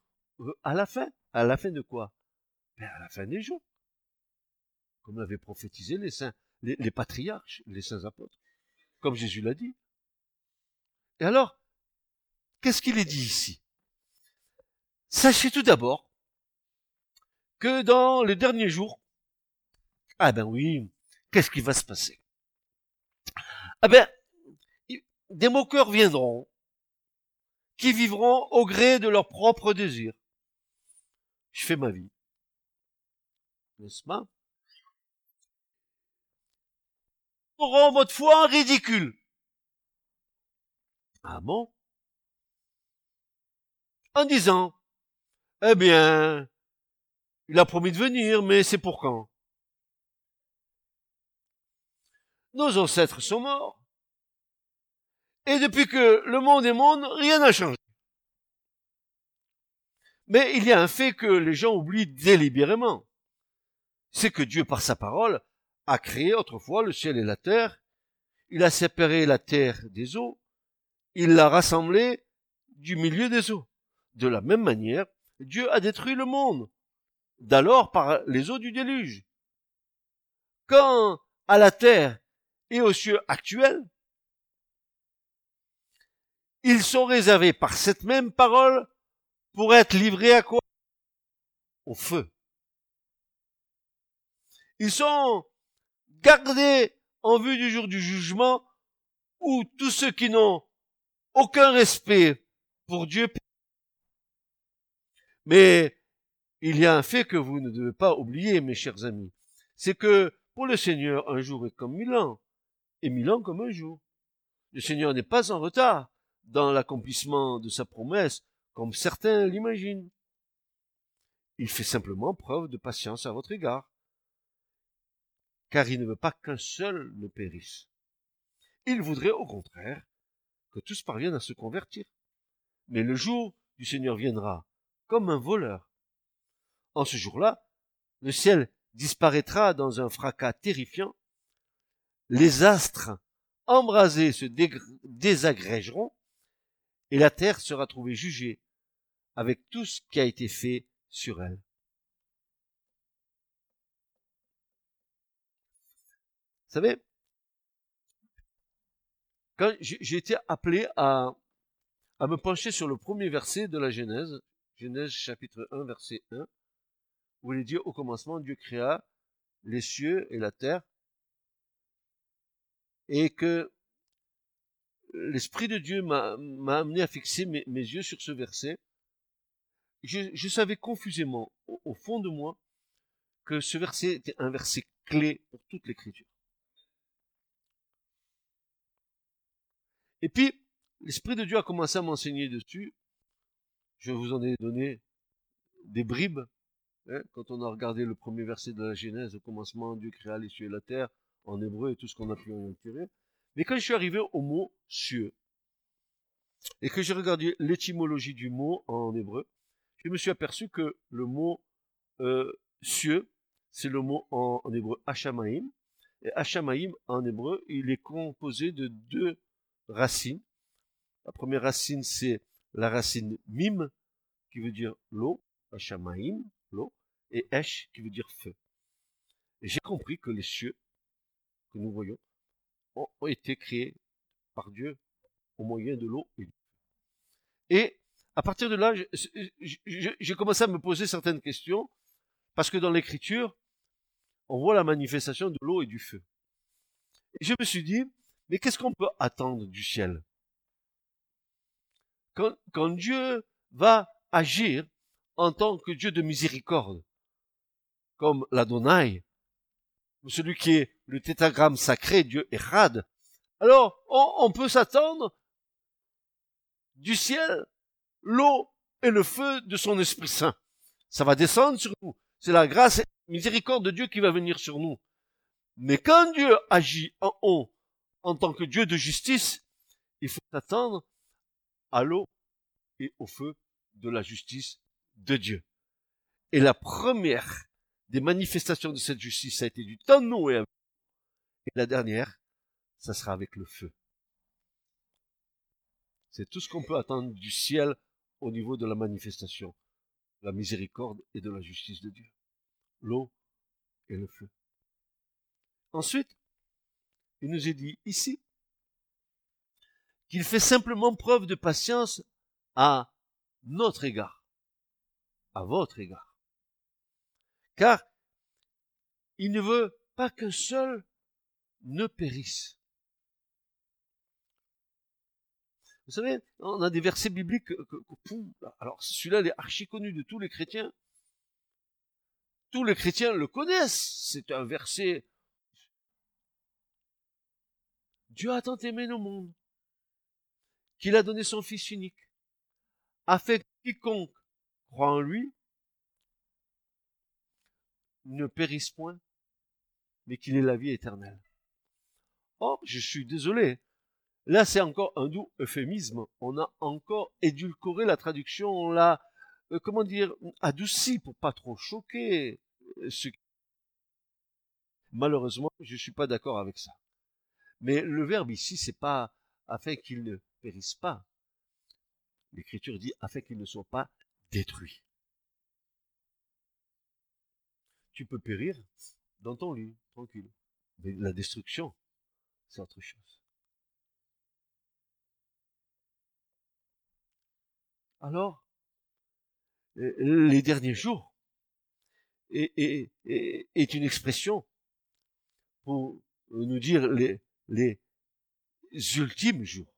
euh, à la fin. À la fin de quoi? Ben, À la fin des jours. Comme l'avaient prophétisé les saints, les, les patriarches, les saints apôtres. Comme Jésus l'a dit. Et alors, qu'est-ce qu'il est dit ici? Sachez tout d'abord que dans les derniers jours, ah ben oui, qu'est-ce qui va se passer? Ah ben, des moqueurs viendront, qui vivront au gré de leurs propres désirs. Je fais ma vie. N'est-ce pas? Auront votre foi ridicule. Ah bon? En disant, eh bien, il a promis de venir, mais c'est pour quand? Nos ancêtres sont morts. Et depuis que le monde est monde, rien n'a changé. Mais il y a un fait que les gens oublient délibérément. C'est que Dieu, par sa parole, a créé autrefois le ciel et la terre. Il a séparé la terre des eaux. Il l'a rassemblée du milieu des eaux. De la même manière, Dieu a détruit le monde, d'alors par les eaux du déluge. Quant à la terre et aux cieux actuels, ils sont réservés par cette même parole pour être livrés à quoi? Au feu. Ils sont gardés en vue du jour du jugement où tous ceux qui n'ont aucun respect pour Dieu. Mais il y a un fait que vous ne devez pas oublier, mes chers amis. C'est que pour le Seigneur, un jour est comme mille ans, et mille ans comme un jour. Le Seigneur n'est pas en retard dans l'accomplissement de sa promesse, comme certains l'imaginent. Il fait simplement preuve de patience à votre égard, car il ne veut pas qu'un seul ne périsse. Il voudrait au contraire que tous parviennent à se convertir. Mais le jour du Seigneur viendra comme un voleur. En ce jour-là, le ciel disparaîtra dans un fracas terrifiant, les astres embrasés se désagrégeront, et la terre sera trouvée jugée avec tout ce qui a été fait sur elle. Vous savez, quand j'ai été appelé à, à me pencher sur le premier verset de la Genèse, Genèse chapitre 1, verset 1, où il est dit au commencement, Dieu créa les cieux et la terre, et que l'Esprit de Dieu m'a amené à fixer mes, yeux sur ce verset. Je, savais confusément, au, fond de moi, que ce verset était un verset clé pour toute l'écriture. Et puis, l'Esprit de Dieu a commencé à m'enseigner dessus. Je vous en ai donné des bribes. Hein, quand on a regardé le premier verset de la Genèse, au commencement, Dieu créa les cieux et la terre, en hébreu et tout ce qu'on a pu en tirer. Mais quand je suis arrivé au mot cieux, et que j'ai regardé l'étymologie du mot en hébreu, je me suis aperçu que le mot euh, cieux, c'est le mot en, hébreu hachamaim. Et hachamaim, en hébreu, il est composé de deux racines. La première racine, c'est la racine mim, qui veut dire l'eau, hachamaim, l'eau, et esh, qui veut dire feu. Et j'ai compris que les cieux que nous voyons ont été créés par Dieu au moyen de l'eau et Et à partir de là, j'ai commencé à me poser certaines questions, parce que dans l'écriture, on voit la manifestation de l'eau et du feu. Et je me suis dit, mais qu'est-ce qu'on peut attendre du ciel? Quand, Dieu va agir en tant que Dieu de miséricorde, comme l'Adonai, celui qui est le tétagramme sacré, Dieu Erad, alors on, peut s'attendre du ciel l'eau et le feu de son Esprit Saint. Ça va descendre sur nous. C'est la grâce et la miséricorde de Dieu qui va venir sur nous. Mais quand Dieu agit en haut, en tant que Dieu de justice, il faut s'attendre à l'eau et au feu de la justice de Dieu. Et la première des manifestations de cette justice, a été du temps de. Et la dernière, ça sera avec le feu. C'est tout ce qu'on peut attendre du ciel au niveau de la manifestation, la miséricorde et de la justice de Dieu. L'eau et le feu. Ensuite, il nous est dit ici qu'il fait simplement preuve de patience à notre égard, à votre égard. Car il ne veut pas qu'un seul ne périsse. Vous savez, on a des versets bibliques, alors celui-là il est archi connu de tous les chrétiens. Tous les chrétiens le connaissent. C'est un verset. Dieu a tant aimé le monde qu'il a donné son Fils unique, afin que quiconque croit en lui ne périsse point, mais qu'il ait la vie éternelle. Oh, je suis désolé. Là, c'est encore un doux euphémisme. On a encore édulcoré la traduction, on l'a, euh, comment dire, adouci pour pas trop choquer. Euh, ce... Malheureusement, je suis pas d'accord avec ça. Mais le verbe ici, c'est pas afin qu'il ne périsse pas. L'écriture dit afin qu'il ne soit pas détruit. Tu peux périr dans ton lit, tranquille. Mais la destruction, c'est autre chose. Alors, les derniers jours est, une expression pour nous dire les ultimes jours.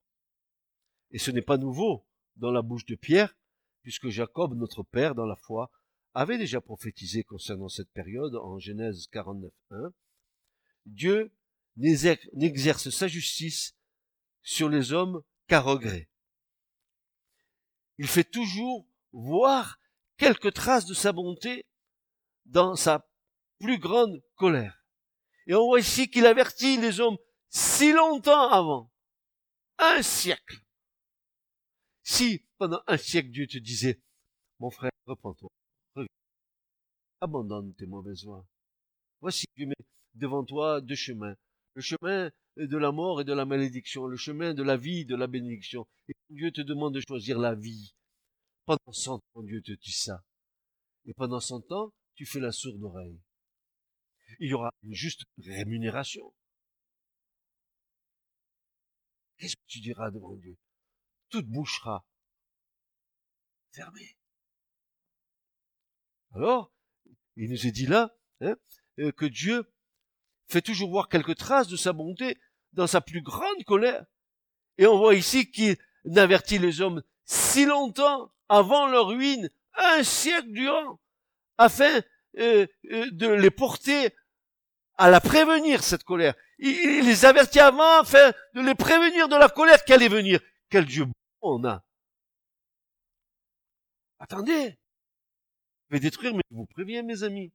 Et ce n'est pas nouveau dans la bouche de Pierre, puisque Jacob, notre père dans la foi, avait déjà prophétisé concernant cette période en Genèse 49.1. Dieu n'exerce sa justice sur les hommes qu'à regret. Il fait toujours voir quelques traces de sa bonté dans sa plus grande colère. Et on voit ici qu'il avertit les hommes si longtemps avant, un siècle. Si pendant un siècle Dieu te disait, mon frère, reprends-toi, abandonne tes mauvaises voies. Voici Dieu met devant toi deux chemins. Le chemin de la mort et de la malédiction, le chemin de la vie et de la bénédiction. Et Dieu te demande de choisir la vie. Pendant cent ans, Dieu te dit ça. Et pendant cent ans, tu fais la sourde oreille. Il y aura une juste rémunération. Qu'est-ce que tu diras devant Dieu? Toute bouchera fermée. Alors, il nous est dit là hein, euh, que Dieu fait toujours voir quelques traces de sa bonté dans sa plus grande colère. Et on voit ici qu'il n'avertit les hommes si longtemps avant leur ruine, un siècle durant, afin euh, euh, de les porter à la prévenir, cette colère. Il, les avertit avant afin de les prévenir de la colère qui allait venir. Quel Dieu on a. Attendez. Je vais détruire, mais je vous préviens, mes amis.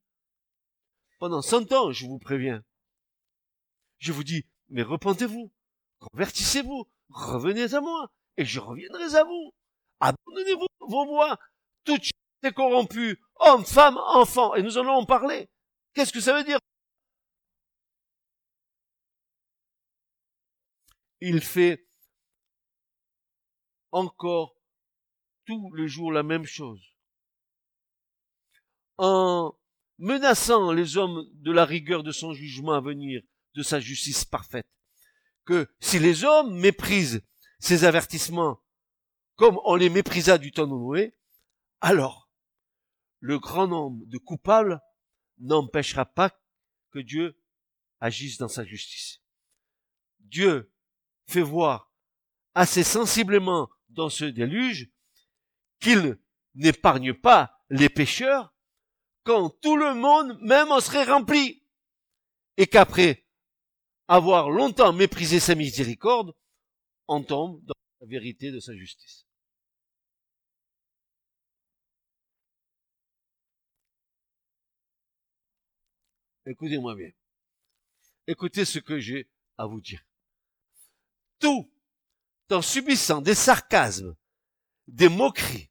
Pendant cent ans, je vous préviens. Je vous dis, mais repentez-vous, convertissez-vous, revenez à moi, et je reviendrai à vous. Abandonnez-vous vos voix. Toute chose est corrompue, hommes, femmes, enfants, et nous allons en parler. Qu'est-ce que ça veut dire? Il fait encore tous les jours la même chose. En menaçant les hommes de la rigueur de son jugement à venir, de sa justice parfaite, que si les hommes méprisent ces avertissements comme on les méprisa du temps de Noé, alors le grand nombre de coupables n'empêchera pas que Dieu agisse dans sa justice. Dieu fait voir assez sensiblement dans ce déluge qu'il n'épargne pas les pécheurs quand tout le monde même en serait rempli et qu'après avoir longtemps méprisé sa miséricorde, on tombe dans la vérité de sa justice. Écoutez-moi bien. Écoutez ce que j'ai à vous dire. Tout en subissant des sarcasmes, des moqueries,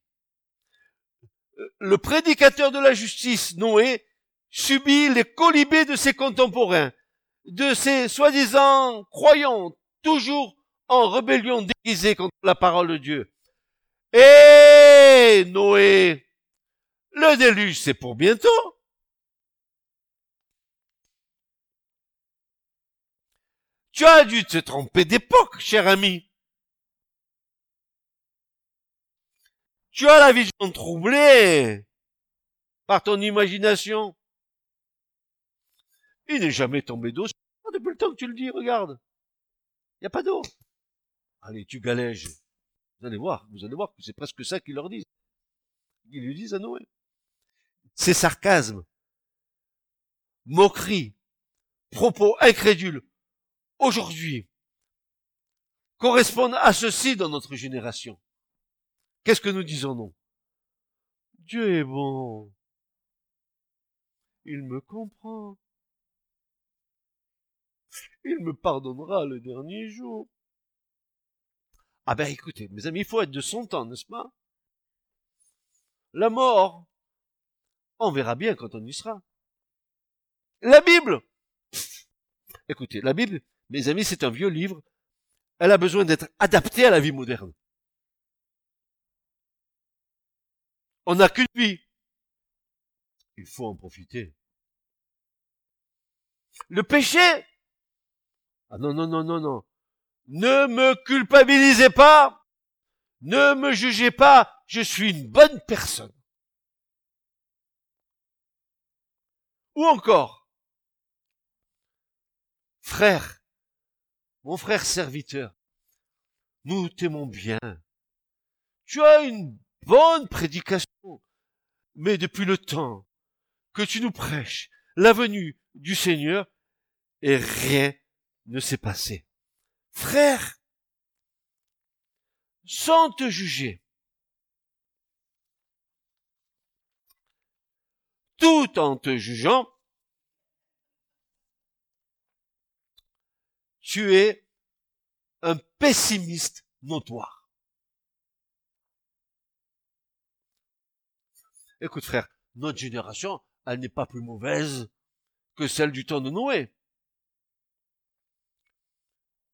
le prédicateur de la justice, Noé, subit les colibés de ses contemporains, de ses soi-disant croyants, toujours en rébellion déguisée contre la parole de Dieu. Et Hé, Noé, le déluge, c'est pour bientôt. Tu as dû te tromper d'époque, cher ami. Tu as la vision troublée par ton imagination. Il n'est jamais tombé d'eau depuis le temps que tu le dis, regarde. Il n'y a pas d'eau. Allez, tu galèges. Vous allez voir, vous allez voir que c'est presque ça qu'ils leur disent. Ils lui disent à Noé. C'est sarcasme, moquerie, propos incrédules, aujourd'hui, correspondent à ceci dans notre génération. Qu'est-ce que nous disons nous? Dieu est bon. Il me comprend. Il me pardonnera le dernier jour. Ah ben écoutez, mes amis, il faut être de son temps, n'est-ce pas? La mort, on verra bien quand on y sera. La Bible Écoutez, la Bible, mes amis, c'est un vieux livre. Elle a besoin d'être adaptée à la vie moderne. On n'a qu'une vie. Il faut en profiter. Le péché Ah non, non, non, non, non. Ne me culpabilisez pas. Ne me jugez pas. Je suis une bonne personne. Ou encore, frère, mon frère serviteur, nous t'aimons bien. Tu as une bonne prédication, mais depuis le temps que tu nous prêches la venue du Seigneur, et rien ne s'est passé. Frère, sans te juger, tout en te jugeant, tu es un pessimiste notoire. Écoute frère, notre génération, elle n'est pas plus mauvaise que celle du temps de Noé.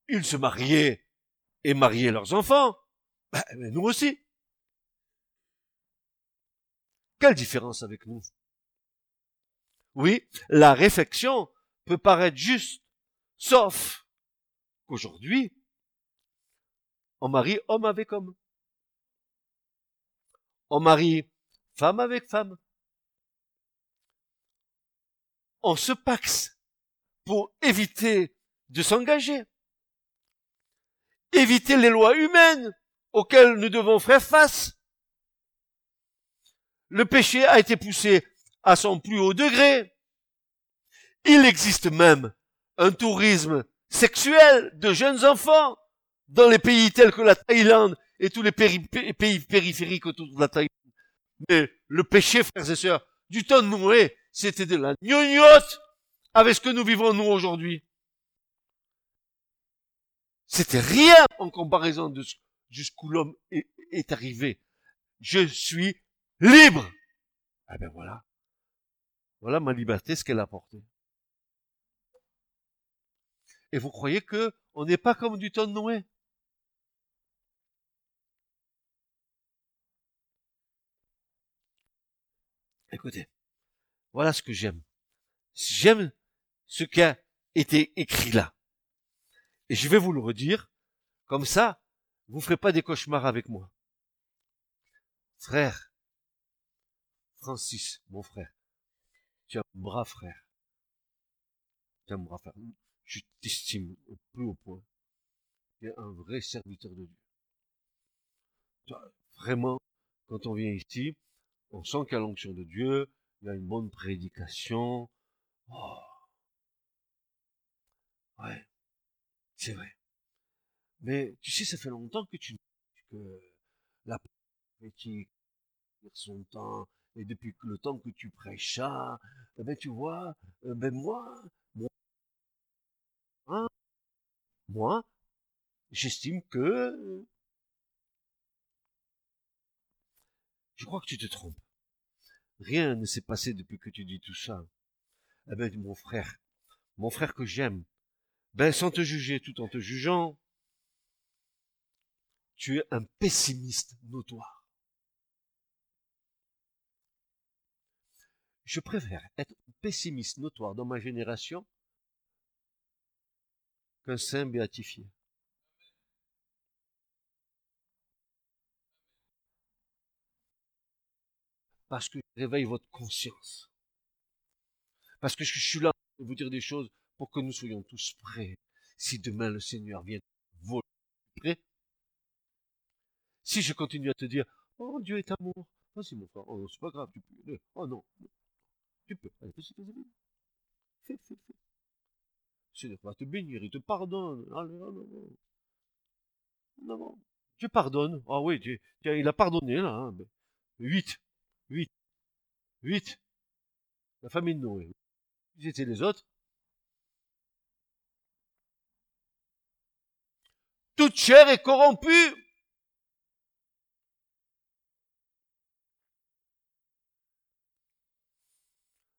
Ils se mariaient et mariaient leurs enfants. Ben, nous aussi. Quelle différence avec nous? Oui, la réflexion peut paraître juste, sauf qu'aujourd'hui, on marie homme avec homme. On marie femme avec femme. On se paxe pour éviter de s'engager éviter les lois humaines auxquelles nous devons faire face. Le péché a été poussé à son plus haut degré. Il existe même un tourisme sexuel de jeunes enfants dans les pays tels que la Thaïlande et tous les pays périphériques autour de la Thaïlande. Mais le péché, frères et sœurs, du temps de Noé, c'était de la gnognotte avec ce que nous vivons nous aujourd'hui. C'était rien en comparaison de jusqu'où l'homme est, arrivé. Je suis libre. Ah ben voilà. Voilà ma liberté, ce qu'elle a apporté. Et vous croyez que on n'est pas comme du temps de Noé? Écoutez, voilà ce que j'aime. J'aime ce qui a été écrit là. Et je vais vous le redire, comme ça, vous ferez pas des cauchemars avec moi. Frère, Francis, mon frère, tu es un brave frère. Tu es un brave frère. Je t'estime au plus haut point. Tu es un vrai serviteur de Dieu. Vraiment, quand on vient ici, on sent qu'il y a l'onction de Dieu, il y a une bonne prédication. Oh. Ouais. C'est vrai. Mais tu sais, ça fait longtemps que tu que la prophétique son temps et depuis le temps que tu prêches eh ben tu vois, eh ben moi, moi, hein, moi, j'estime que Je crois que tu te trompes. Rien ne s'est passé depuis que tu dis tout ça. Eh ben, mon frère, mon frère que j'aime, ben, sans te juger, tout en te jugeant, tu es un pessimiste notoire. Je préfère être pessimiste notoire dans ma génération qu'un saint béatifié. Parce que je réveille votre conscience. Parce que je suis là pour vous dire des choses pour que nous soyons tous prêts. Si demain le Seigneur vient prêt. Si je continue à te dire, oh Dieu est amour, vas-y mon frère, oh c'est pas grave, tu peux, oh non, tu peux, allez, fais, fais, fais, fais. Seigneur va te bénir, il te pardonne, allez, allez, non, non, Dieu pardonne, ah oui, Dieu, il a pardonné là, hein. huit, huit, huit, la famille de Noé, ils étaient les autres, toute chair est corrompue.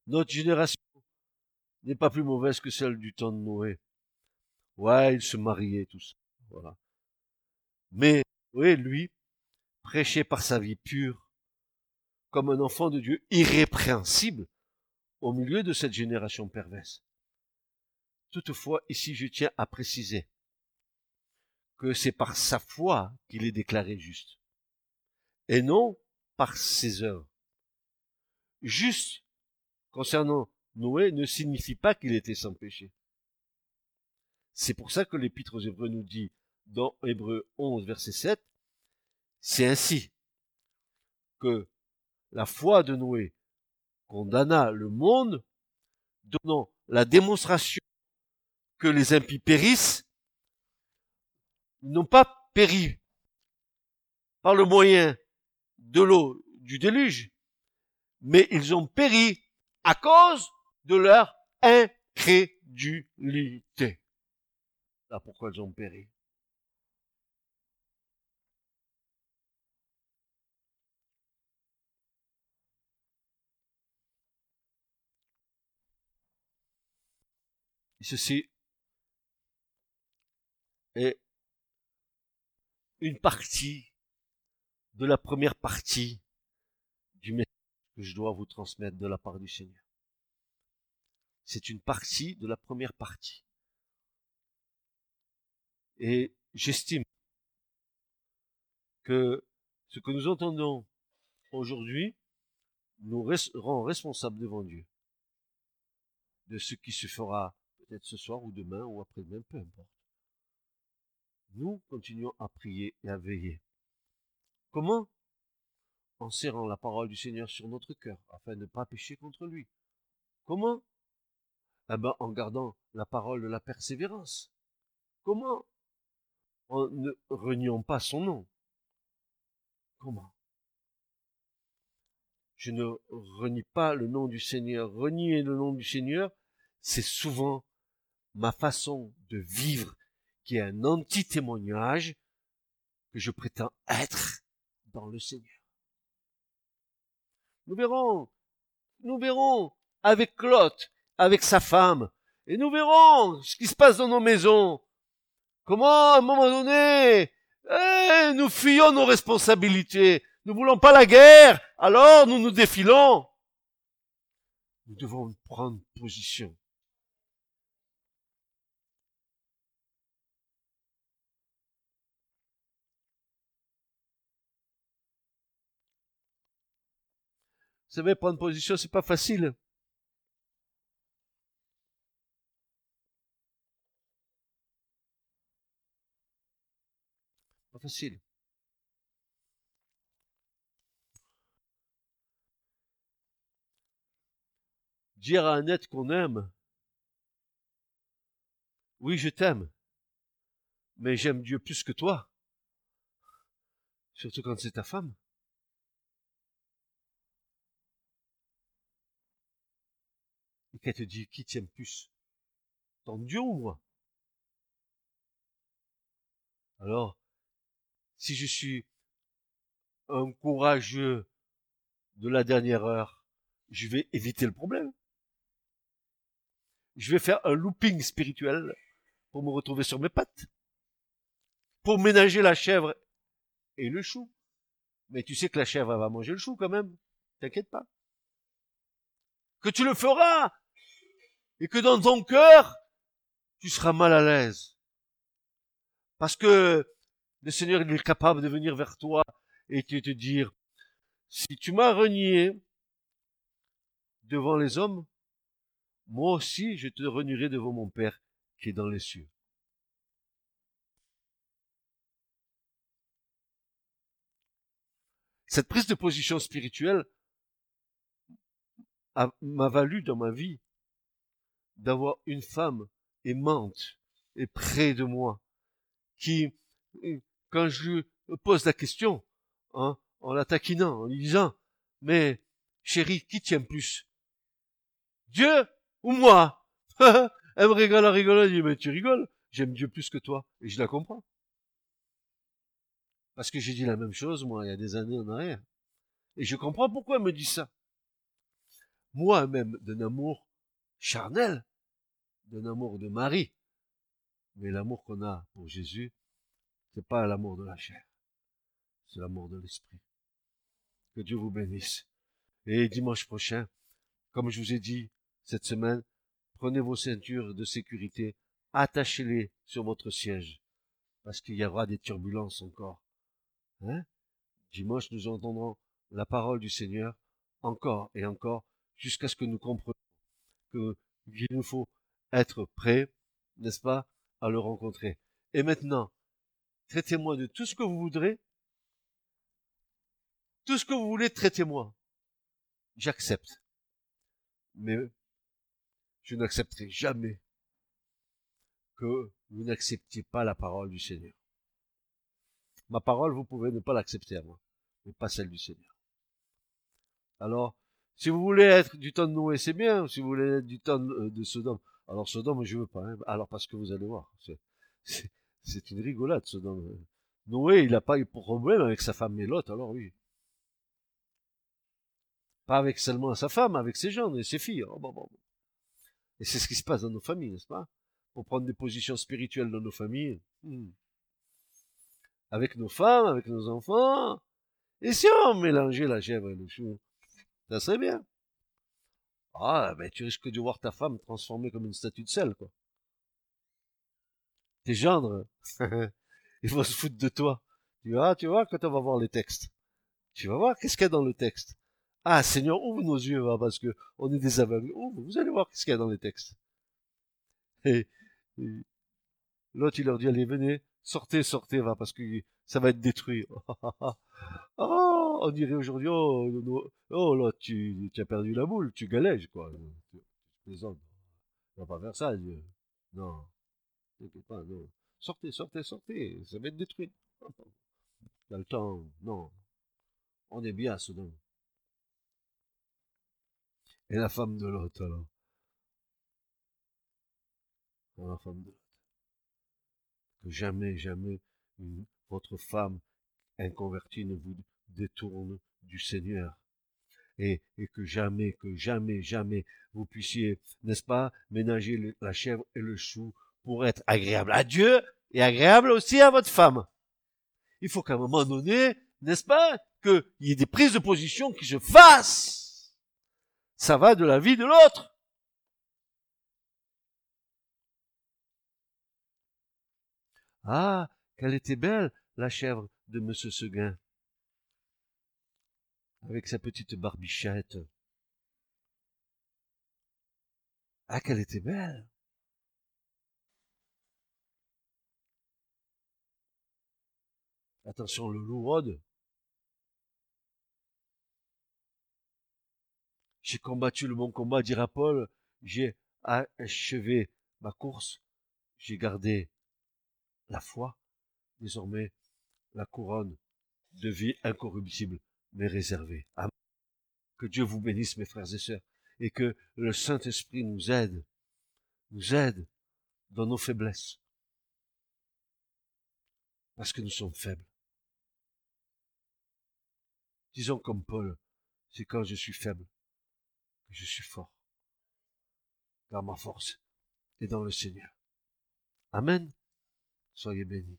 Notre génération n'est pas plus mauvaise que celle du temps de Noé. Ouais, il se mariait, tout ça. Voilà. Mais, oui, lui, prêchait par sa vie pure, comme un enfant de Dieu irrépréhensible, au milieu de cette génération perverse. Toutefois, ici, je tiens à préciser que c'est par sa foi qu'il est déclaré juste, et non par ses œuvres. Juste concernant Noé ne signifie pas qu'il était sans péché. C'est pour ça que l'épître aux Hébreux nous dit dans Hébreux 11 verset 7, c'est ainsi que la foi de Noé condamna le monde, donnant la démonstration que les impies périssent n'ont pas péri par le moyen de l'eau du déluge, mais ils ont péri à cause de leur incrédulité. Là pourquoi ils ont péri. Ceci est une partie de la première partie du message que je dois vous transmettre de la part du Seigneur. C'est une partie de la première partie. Et j'estime que ce que nous entendons aujourd'hui nous rend responsables devant Dieu de ce qui se fera peut-être ce soir ou demain ou après-demain, peu importe nous continuons à prier et à veiller. Comment? En serrant la parole du Seigneur sur notre cœur, afin de ne pas pécher contre lui. Comment? Eh ben, en gardant la parole de la persévérance. Comment? En ne reniant pas son nom. Comment? Je ne renie pas le nom du Seigneur. Renier le nom du Seigneur, c'est souvent ma façon de vivre qui est un anti-témoignage que je prétends être dans le Seigneur. Nous verrons, nous verrons avec Lot, avec sa femme, et nous verrons ce qui se passe dans nos maisons. Comment, à un moment donné, eh, nous fuyons nos responsabilités. Nous voulons pas la guerre, alors nous nous défilons. Nous devons prendre position. Vous savez, prendre position, c'est pas facile. Pas facile. Dire à un être qu'on aime, oui, je t'aime, mais j'aime Dieu plus que toi, surtout quand c'est ta femme. Qu'elle te dit qui t'aime plus? Ton Dieu ou moi? Alors, si je suis un courageux de la dernière heure, je vais éviter le problème. Je vais faire un looping spirituel pour me retrouver sur mes pattes. Pour ménager la chèvre et le chou. Mais tu sais que la chèvre va manger le chou quand même. T'inquiète pas. que tu le feras, et que dans ton cœur, tu seras mal à l'aise. Parce que le Seigneur, est capable de venir vers toi et de te dire, si tu m'as renié devant les hommes, moi aussi je te renierai devant mon Père qui est dans les cieux. Cette prise de position spirituelle m'a valu dans ma vie d'avoir une femme aimante et près de moi, qui, quand je lui pose la question, hein, en la taquinant, en lui disant, mais chérie, qui tient plus? Dieu ou moi? Elle me rigole, elle rigole, elle dit, mais tu rigoles, j'aime Dieu plus que toi, et je la comprends. Parce que j'ai dit la même chose, moi, il y a des années en arrière. Et je comprends pourquoi elle me dit ça. Moi, même, d'un amour charnel, d'un amour de mari. Mais l'amour qu'on a pour Jésus, c'est pas l'amour de la chair. C'est l'amour de l'esprit. Que Dieu vous bénisse. Et dimanche prochain, comme je vous ai dit cette semaine, prenez vos ceintures de sécurité, attachez-les sur votre siège, parce qu'il y aura des turbulences encore. Hein? Dimanche, nous entendrons la parole du Seigneur encore et encore jusqu'à ce que nous comprenions qu'il nous faut être prêts, n'est-ce pas, à le rencontrer. Et maintenant, traitez-moi de tout ce que vous voudrez. Tout ce que vous voulez, traitez-moi. J'accepte. Mais je n'accepterai jamais que vous n'acceptiez pas la parole du Seigneur. Ma parole, vous pouvez ne pas l'accepter à moi, mais pas celle du Seigneur. Alors, si vous voulez être du temps de Noé, c'est bien. Si vous voulez être du temps de Sodome, alors Sodome, je veux pas. Hein. Alors parce que vous allez voir, c'est une rigolade Sodome. Noé, il n'a pas eu problème avec sa femme l'autre, alors oui. Pas avec seulement sa femme, avec ses gens et ses filles. Oh, et c'est ce qui se passe dans nos familles, n'est-ce pas? Pour prendre des positions spirituelles dans nos familles. Hmm avec nos femmes, avec nos enfants. Et si on mélangeait la chèvre et le chou, ça serait bien. Ah, ben tu risques de voir ta femme transformée comme une statue de sel, quoi. Tes gendres, ils vont se foutre de toi. Tu vois, tu vois, quand on va voir les textes. Tu vas voir, qu'est-ce qu'il y a dans le texte? Ah, Seigneur, ouvre nos yeux, va, parce que on est des aveugles. Vous allez voir qu'est-ce qu'il y a dans les textes. Et, et l'autre, il leur dit, allez, venez, sortez, sortez, va, parce que ça va être détruit. oh, on dirait aujourd'hui, oh, oh là, tu, as perdu la boule, tu galèges, quoi. Tu, plaisantes. On va pas faire ça, Dieu. Non. Non. Sortez, sortez, sortez, ça va être détruit. Dans le temps, non. On est bien à Sodome. Et la femme de l'autre, alors? La femme de que jamais, jamais votre femme inconvertie ne vous détourne du Seigneur. Et, et, que jamais, que jamais, jamais vous puissiez, n'est-ce pas, ménager la chèvre et le chou pour être agréable à Dieu et agréable aussi à votre femme. Il faut qu'à un moment donné, n'est-ce pas, qu'il y ait des prises de position qui se fassent. Ça va de la vie de l'autre. Ah, qu'elle était belle, la chèvre de Monsieur Seguin. Avec sa petite barbichette. Ah, qu'elle était belle. Attention, le loup rôde. J'ai combattu le bon combat, dira Paul. J'ai achevé ma course. J'ai gardé la foi, désormais la couronne de vie incorruptible mais réservée. Amen. Que Dieu vous bénisse, mes frères et sœurs, et que le Saint-Esprit nous aide, nous aide dans nos faiblesses, parce que nous sommes faibles. Disons comme Paul, c'est quand je suis faible que je suis fort, car ma force est dans le Seigneur. Amen. Soyez bénis.